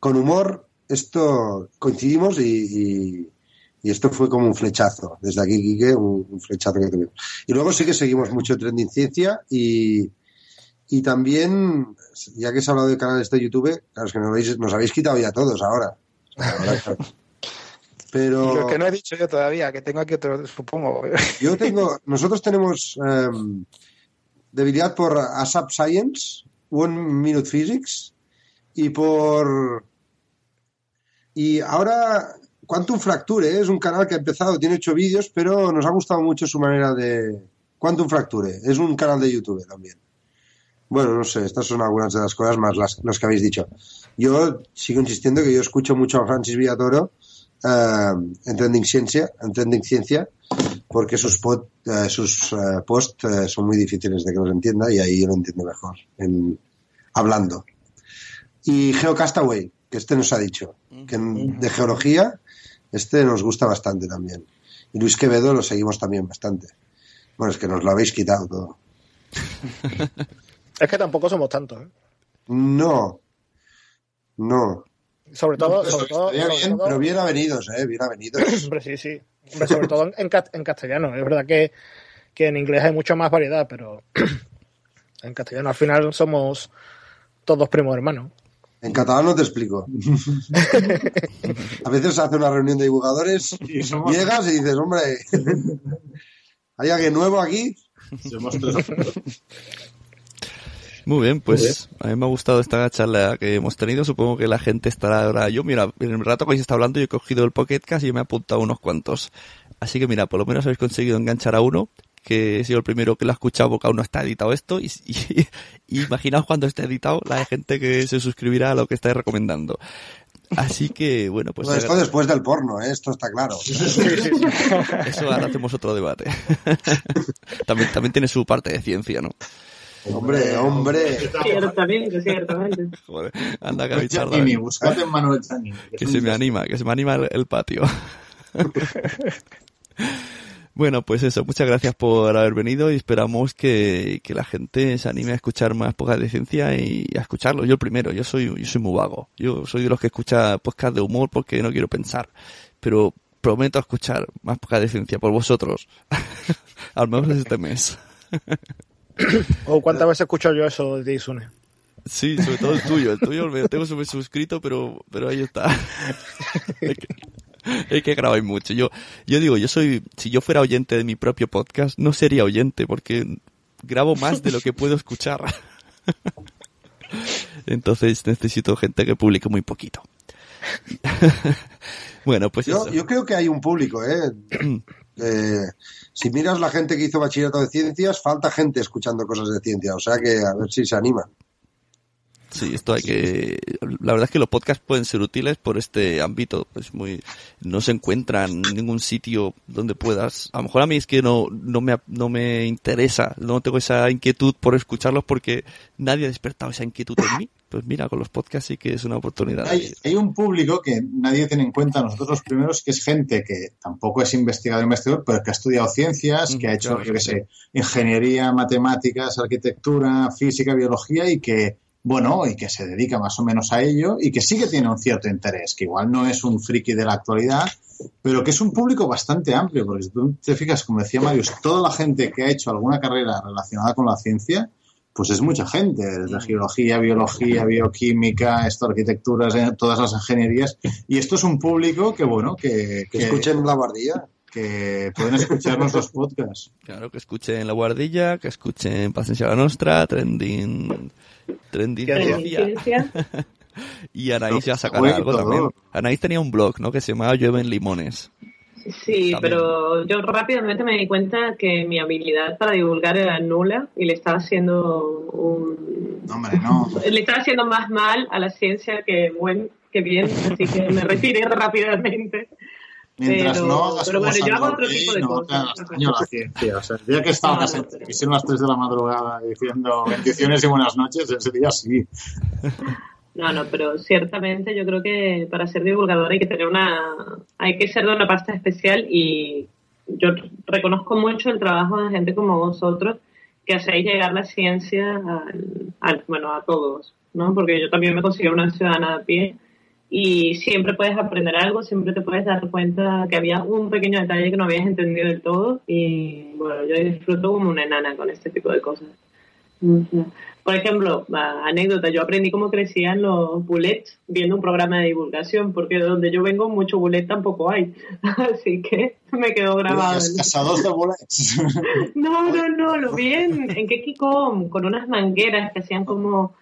con humor, esto coincidimos y, y- y esto fue como un flechazo. Desde aquí, Quique, un, un flechazo que tuvimos. Y luego sí que seguimos mucho Trending Ciencia y, y también, ya que se ha hablado de canales de YouTube, claro, es que nos habéis, nos habéis quitado ya todos ahora. Ahora, claro. *laughs* Pero Lo que no he dicho yo todavía, que tengo aquí otro, supongo. *laughs* yo tengo, nosotros tenemos em, debilidad por ASAP Science, One Minute Physics y por y ahora Quantum Fracture ¿eh? es un canal que ha empezado, tiene ocho vídeos, pero nos ha gustado mucho su manera de Quantum Fracture es un canal de YouTube también. Bueno, no sé, estas son algunas de las cosas más las, las que habéis dicho. Yo sigo insistiendo que yo escucho mucho a Francis Villatoro eh, en Trending Ciencia, Ciencia, porque sus, pod, eh, sus eh, posts eh, son muy difíciles de que los entienda y ahí yo lo entiendo mejor, en, hablando. Y Geocastaway, que este nos ha dicho, que de geología, este nos gusta bastante también. Y Luis Quevedo lo seguimos también bastante. Bueno, es que nos lo habéis quitado todo. *laughs* Es que tampoco somos tantos. ¿eh? No, no. Sobre todo, pero sobre todo, estaría sobre bien, todo- Pero bien avenidos, ¿eh? Bien avenidos. *laughs* Hombre, sí, sí. Hombre, sobre todo en castellano. Es verdad que, que en inglés hay mucha más variedad, pero *clears throat* en castellano al final somos todos primos hermanos. En catalán no te explico. *laughs* A veces se hace una reunión de divulgadores, Y somos, llegas y dices, hombre, *laughs* ¿hay alguien nuevo aquí? somos. Muy bien, pues a mí me ha gustado esta charla que hemos tenido. Supongo que la gente estará ahora. Yo, mira, en el rato que se está hablando, yo he cogido el Pocketcast y me he apuntado unos cuantos. Así que, mira, por lo menos habéis conseguido enganchar a uno, que he sido el primero que lo ha escuchado porque aún no está editado esto. Y, y- *laughs* y imaginaos cuando esté editado la gente que se suscribirá a lo que estáis recomendando. Así que, bueno, pues Bueno, esto después del porno, ¿eh? Esto está claro. *laughs* eso ahora hacemos otro debate. *laughs* también, también tiene su parte de ciencia, ¿no? Hombre, hombre. Ciertamente, ciertamente. Joder, anda que Giannini, ¿eh? buscate en Manuel que es se me anima, que se me anima el, el patio. Bueno, pues eso, muchas gracias por haber venido y esperamos que, que la gente se anime a escuchar más podcast de ciencia y a escucharlo. Yo el primero, yo soy, yo soy muy vago. Yo soy de los que escucha podcast de humor porque no quiero pensar. Pero prometo escuchar más podcast de ciencia por vosotros. *laughs* Al menos este mes. *coughs* ¿O cuántas veces escucho yo eso de Isune? Sí, sobre todo el tuyo. El tuyo me tengo suscrito, pero, pero ahí está. *laughs* *laughs* es, que, grabáis mucho. Yo, yo digo, yo soy, si yo fuera oyente de mi propio podcast, no sería oyente porque grabo más de lo que puedo escuchar. *laughs* Entonces necesito gente que publique muy poquito. *laughs* bueno, pues Yo, eso. yo creo que hay un público, ¿eh? *clears throat* Eh, si miras la gente que hizo bachillerato de ciencias, falta gente escuchando cosas de ciencia. O sea que a ver si se animan. Sí, esto hay que. La verdad es que los podcasts pueden ser útiles por este ámbito. Pues muy. No se encuentran en ningún sitio donde puedas. A lo mejor a mí es que no, no, me, no me interesa, no tengo esa inquietud por escucharlos porque nadie ha despertado esa inquietud en mí. Pues mira, con los podcasts sí que es una oportunidad. Hay, hay un público que nadie tiene en cuenta, nosotros los primeros, que es gente que tampoco es investigador investigador, pero que ha estudiado ciencias, que ha hecho, Claro, yo qué sí. sé, ingeniería, matemáticas, arquitectura, física, biología y que, bueno, y que se dedica más o menos a ello y que sí que tiene un cierto interés, que igual no es un friki de la actualidad, pero que es un público bastante amplio, porque si tú te fijas, como decía Marius, toda la gente que ha hecho alguna carrera relacionada con la ciencia, pues es mucha gente, desde geología, biología, bioquímica, esto, arquitecturas, eh, todas las ingenierías. Y esto es un público que, bueno, que, Que escuchen la guardilla. que pueden escuchar nuestros podcasts. Claro, que escuchen La Guardilla, que escuchen Paciencia la Nostra, Trending... Trending Ciencia. *laughs* Y Anaís ya sacará algo también. Anaís tenía un blog, ¿no? Que se llamaba Llueven Limones. Sí, También. pero yo rápidamente me di cuenta que mi habilidad para divulgar era nula y le estaba haciendo un... No, hombre, no. Le estaba haciendo más mal a la ciencia que buen que bien, así que me retiré *laughs* rápidamente. Mientras Pero- no hagas pero bueno, yo hago otro tipo de no cosas. la ciencia. O sea, el día que estabas en televisión a las 3 de la madrugada diciendo bendiciones y buenas noches, ese día sí. No, no, pero ciertamente yo creo que para ser divulgador hay que tener una, hay que ser de una pasta especial y yo reconozco mucho el trabajo de gente como vosotros que hacéis llegar la ciencia al, al- bueno, a todos, ¿no? Porque yo también me considero una ciudadana de pie y siempre puedes aprender algo, siempre te puedes dar cuenta que había un pequeño detalle que no habías entendido del todo y bueno, yo disfruto como una enana con este tipo de cosas. Por ejemplo, ah, anécdota, yo aprendí cómo crecían los bullets viendo un programa de divulgación, porque de donde yo vengo mucho bullet tampoco hay, *laughs* así que me quedó grabado. Los casados de bullets. *laughs* No, no, no, lo vi en, en Kekicom, con unas mangueras que hacían como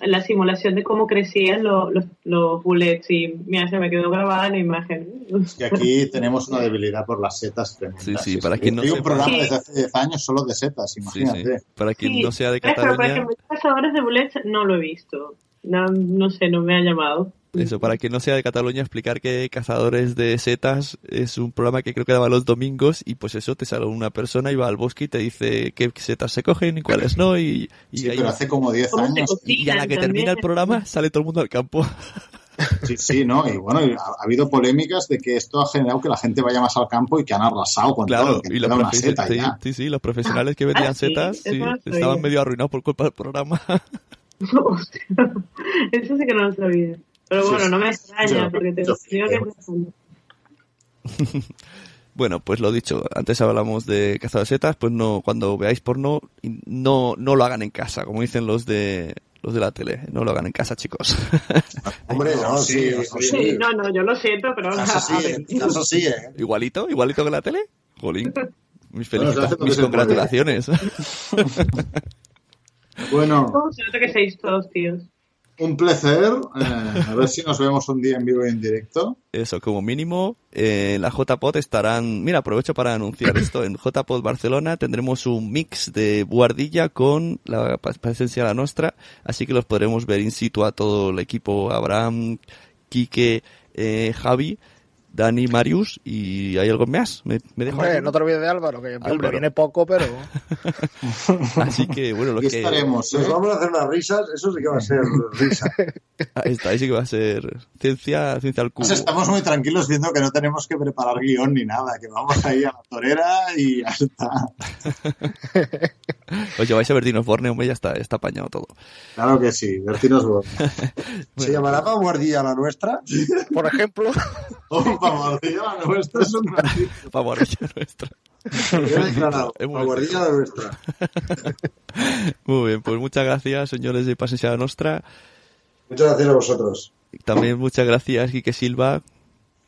la simulación de cómo crecían los, los, los bullets y mira, se me quedó grabada la imagen. Y aquí tenemos una debilidad por las setas tremendas. Sí, sí, para quien no Hay un sepa. programa desde hace 10 años solo de setas, imagínate. sí. Para quien Sí, no sea de pero, por Cataluña, ejemplo, cazadores de bullets no lo he visto. No, no sé, no me ha llamado. Eso, para quien no sea de Cataluña, explicar que Cazadores de Setas es un programa que creo que daba los domingos y pues eso, te sale una persona y va al bosque y te dice qué setas se cogen y cuáles no y, y Sí, ahí- pero hace como 10 ¿Cómo se años. y a la que termina el programa sale todo el mundo al campo. Sí, sí, ¿no? Y bueno, ha, ha habido polémicas de que esto ha generado que la gente vaya más al campo y que han arrasado con Claro, todo. Que y los, una seta sí, ya. sí, sí, los profesionales que vendían Ah, sí, setas sí, no estaban medio arruinados por culpa del programa. *laughs* Hostia, *laughs* Eso sí que no lo sabía. Pero bueno, sí. no me extraña, Yo- porque te yo digo creo. que *laughs* Bueno, pues lo dicho, antes hablamos de cazadores de setas, pues no, cuando veáis porno, no, no lo hagan en casa, como dicen los de los de la tele, no lo hagan en casa, chicos. Hombre, *laughs* no, sí, Sí, sí, Sí, no, no, yo lo siento, pero ver. eh, ¿eh? igualito, igualito que la tele. Jolín. *laughs* Mis, Bueno, felicita- se hace lo que mis congratulaciones. Bueno, ¿Cómo se nota que sois todos tíos? Un placer. eh, a ver si nos vemos un día en vivo y en directo. Eso, como mínimo, eh, en la JPod estarán... Mira, aprovecho para anunciar esto. En JPod Barcelona tendremos un mix de Buardilla con la presencia la nuestra, así que los podremos ver in situ a todo el equipo, Abraham, Quique, eh, Javi, Dani, Marius y hay algo más. ¿Me, me dejo Hombre, alguno? no te olvides de Álvaro, que Álvaro. hombre, viene poco, pero *laughs* Así que, bueno, lo que... estaremos. Nos ¿eh? vamos a hacer unas risas, eso sí que va a ser risa. *laughs* *laughs* Ahí está, ahí sí que va a ser ciencia, ciencia al cubo. Estamos muy tranquilos viendo que no tenemos que preparar guion ni nada, que vamos ahí a la torera y ya está. *laughs* Os lleváis a Bertinos Borne, hombre, ya está, está apañado todo. Claro que sí, Bertinos Borne. *laughs* ¿Se llamará guardilla la nuestra? por ejemplo, Opa, Mordilla, la nuestra es un. Favorilla nuestra. Declarado, la nuestra. Muy bien, pues muchas gracias, señores de Pasencia Nostra. Muchas gracias a vosotros. Y También muchas gracias, Quique Silva,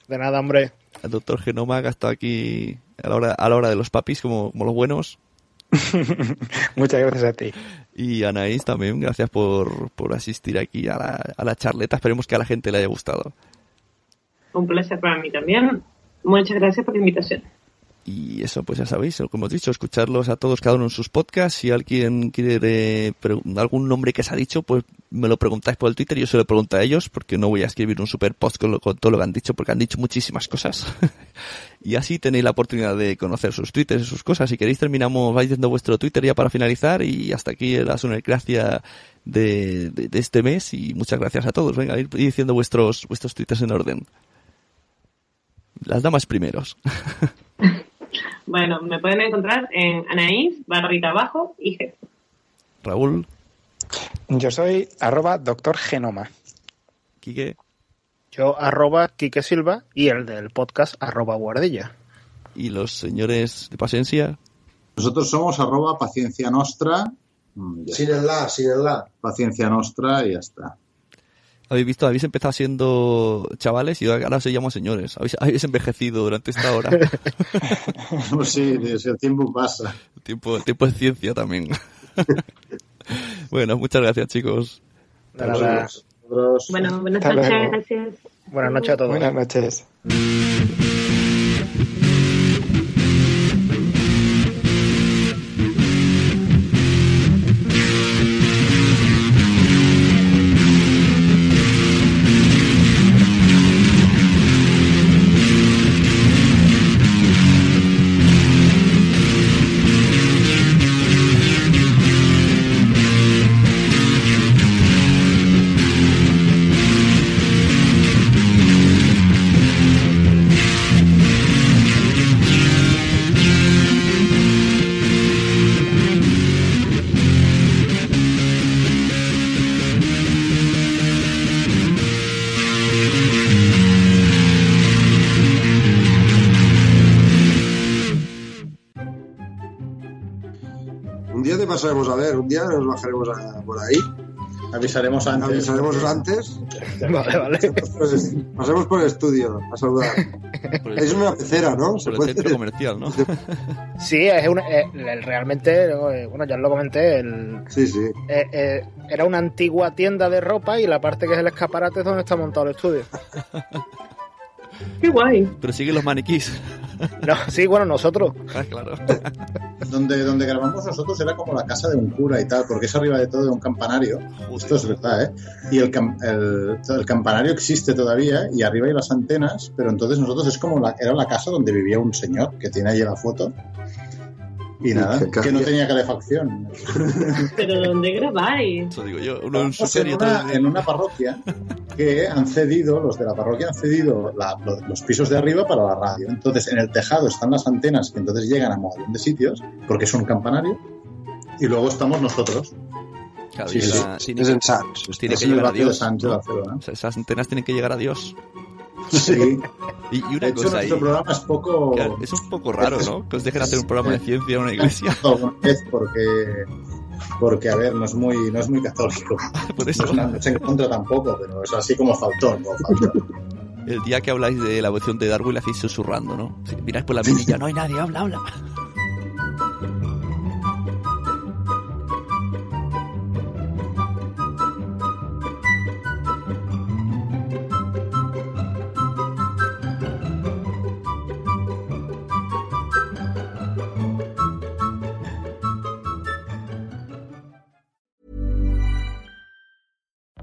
de nada, hombre. al doctor Genoma, que ha estado aquí a la hora, a la hora de los papis, como, como los buenos. *laughs* Muchas gracias a ti. Y Anaís también, gracias por, por asistir aquí a la, a la charleta. Esperemos que a la gente le haya gustado. Un placer para mí también. Muchas gracias por la invitación. Y eso, pues ya sabéis, que hemos dicho, escucharlos a todos, cada uno en sus podcasts. Si alguien quiere pre- algún nombre que se ha dicho, pues me lo preguntáis por el Twitter yo se lo pregunto a ellos, porque no voy a escribir un super post con, lo- todo lo que han dicho, porque han dicho muchísimas cosas. *laughs* y así tenéis la oportunidad de conocer sus twitters y sus cosas. Si queréis, terminamos, vais diciendo vuestro Twitter ya para finalizar. Y hasta aquí la gracia de, de, de este mes. Y muchas gracias a todos. Venga, ir diciendo vuestros, vuestros twitters en orden. Las damas primeros. *laughs* Bueno, me pueden encontrar en Anaís, barrita abajo y G. Raúl, Yo soy arroba doctor Genoma. Quique. Yo arroba Quique Silva y el del podcast arroba guardilla. y los señores de Pasencia. Nosotros somos arroba paciencia nostra Sin el la, sin el la. Paciencia nostra y ya está. Habéis visto, habéis empezado siendo chavales y ahora os llamo señores. Habéis, habéis envejecido durante esta hora. *laughs* Pues sí, el tiempo pasa. El tiempo, el tiempo es ciencia también. *laughs* bueno, muchas gracias, chicos. Bueno, buenas Hasta noches, luego. gracias. Buenas noches a todos. Buenas noches. Pasaremos a ver, un día nos bajaremos a- por ahí, Avisaremos antes. avisaremos antes, *laughs* Vale, vale. pues, pasemos por el estudio a saludar. El, Es una pecera, ¿no? Se por el puede centro comercial, ¿no? *laughs* Sí, es una, eh, el- realmente, eh, bueno, ya os lo comenté, el, Sí, sí. eh, eh, era una antigua tienda de ropa y la parte que es el escaparate es donde está montado el estudio. *laughs* Qué guay. Pero siguen los maniquís. No, sí, bueno, nosotros. Ah, claro. Donde, donde grabamos nosotros era como la casa de un cura y tal, porque es arriba de todo de un campanario. Esto es verdad, ¿eh? Y el, cam- el, el campanario existe todavía y arriba hay las antenas, pero entonces nosotros es como la, era la casa donde vivía un señor que tiene ahí la foto. Y nada, que no tenía calefacción. *laughs* Pero ¿dónde grabáis? Eso digo yo. Uno en su Estamos en una, en una parroquia que han cedido, los de la parroquia han cedido la- los pisos de arriba para la radio. Entonces, en el tejado están las antenas que entonces llegan a montón de sitios, porque es un campanario, y luego estamos nosotros. Claro, Sí, y sí. la- tiene, Es que, en pues tiene Es que llegar a de Dios. De ¿no? Barcelona. O sea, esas antenas tienen que llegar a Dios. Sí. *laughs* Y, y De una hecho, cosa ahí. nuestro programa es poco... Claro, es un poco raro, ¿no? Que os dejen hacer un programa de ciencia en una iglesia. *laughs* alguna vez porque porque a ver no es muy no es muy católico Por eso, no, no se encuentra tampoco pero es así como faltón como faltón. el día que habláis de la evolución de Darwin, la hacéis susurrando, ¿no? Sí, miráis por la *laughs* mirilla, no hay nadie, habla, habla.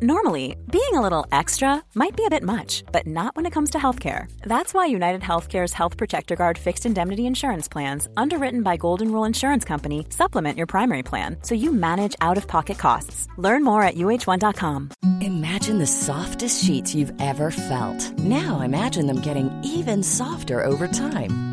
Normally, being a little extra might be a bit much, but not when it comes to healthcare. That's why United Healthcare's Health Protector Guard fixed indemnity insurance plans, underwritten by Golden Rule Insurance Company, supplement your primary plan so you manage out of pocket costs. Learn more at uh1.com. Imagine the softest sheets you've ever felt. Now imagine them getting even softer over time.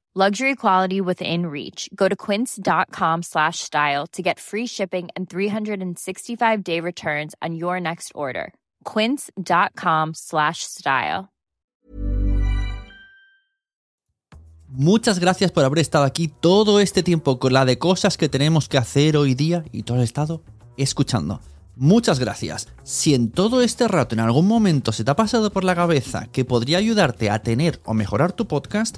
Luxury quality within reach. Go to quince.com slash style to get free shipping and 365 day returns on your next order. Quince.com slash style. Muchas gracias por haber estado aquí todo este tiempo con la de cosas que tenemos que hacer hoy día y todo el estado escuchando. Muchas gracias. Si en todo este rato en algún momento se te ha pasado por la cabeza que podría ayudarte a tener o mejorar tu podcast,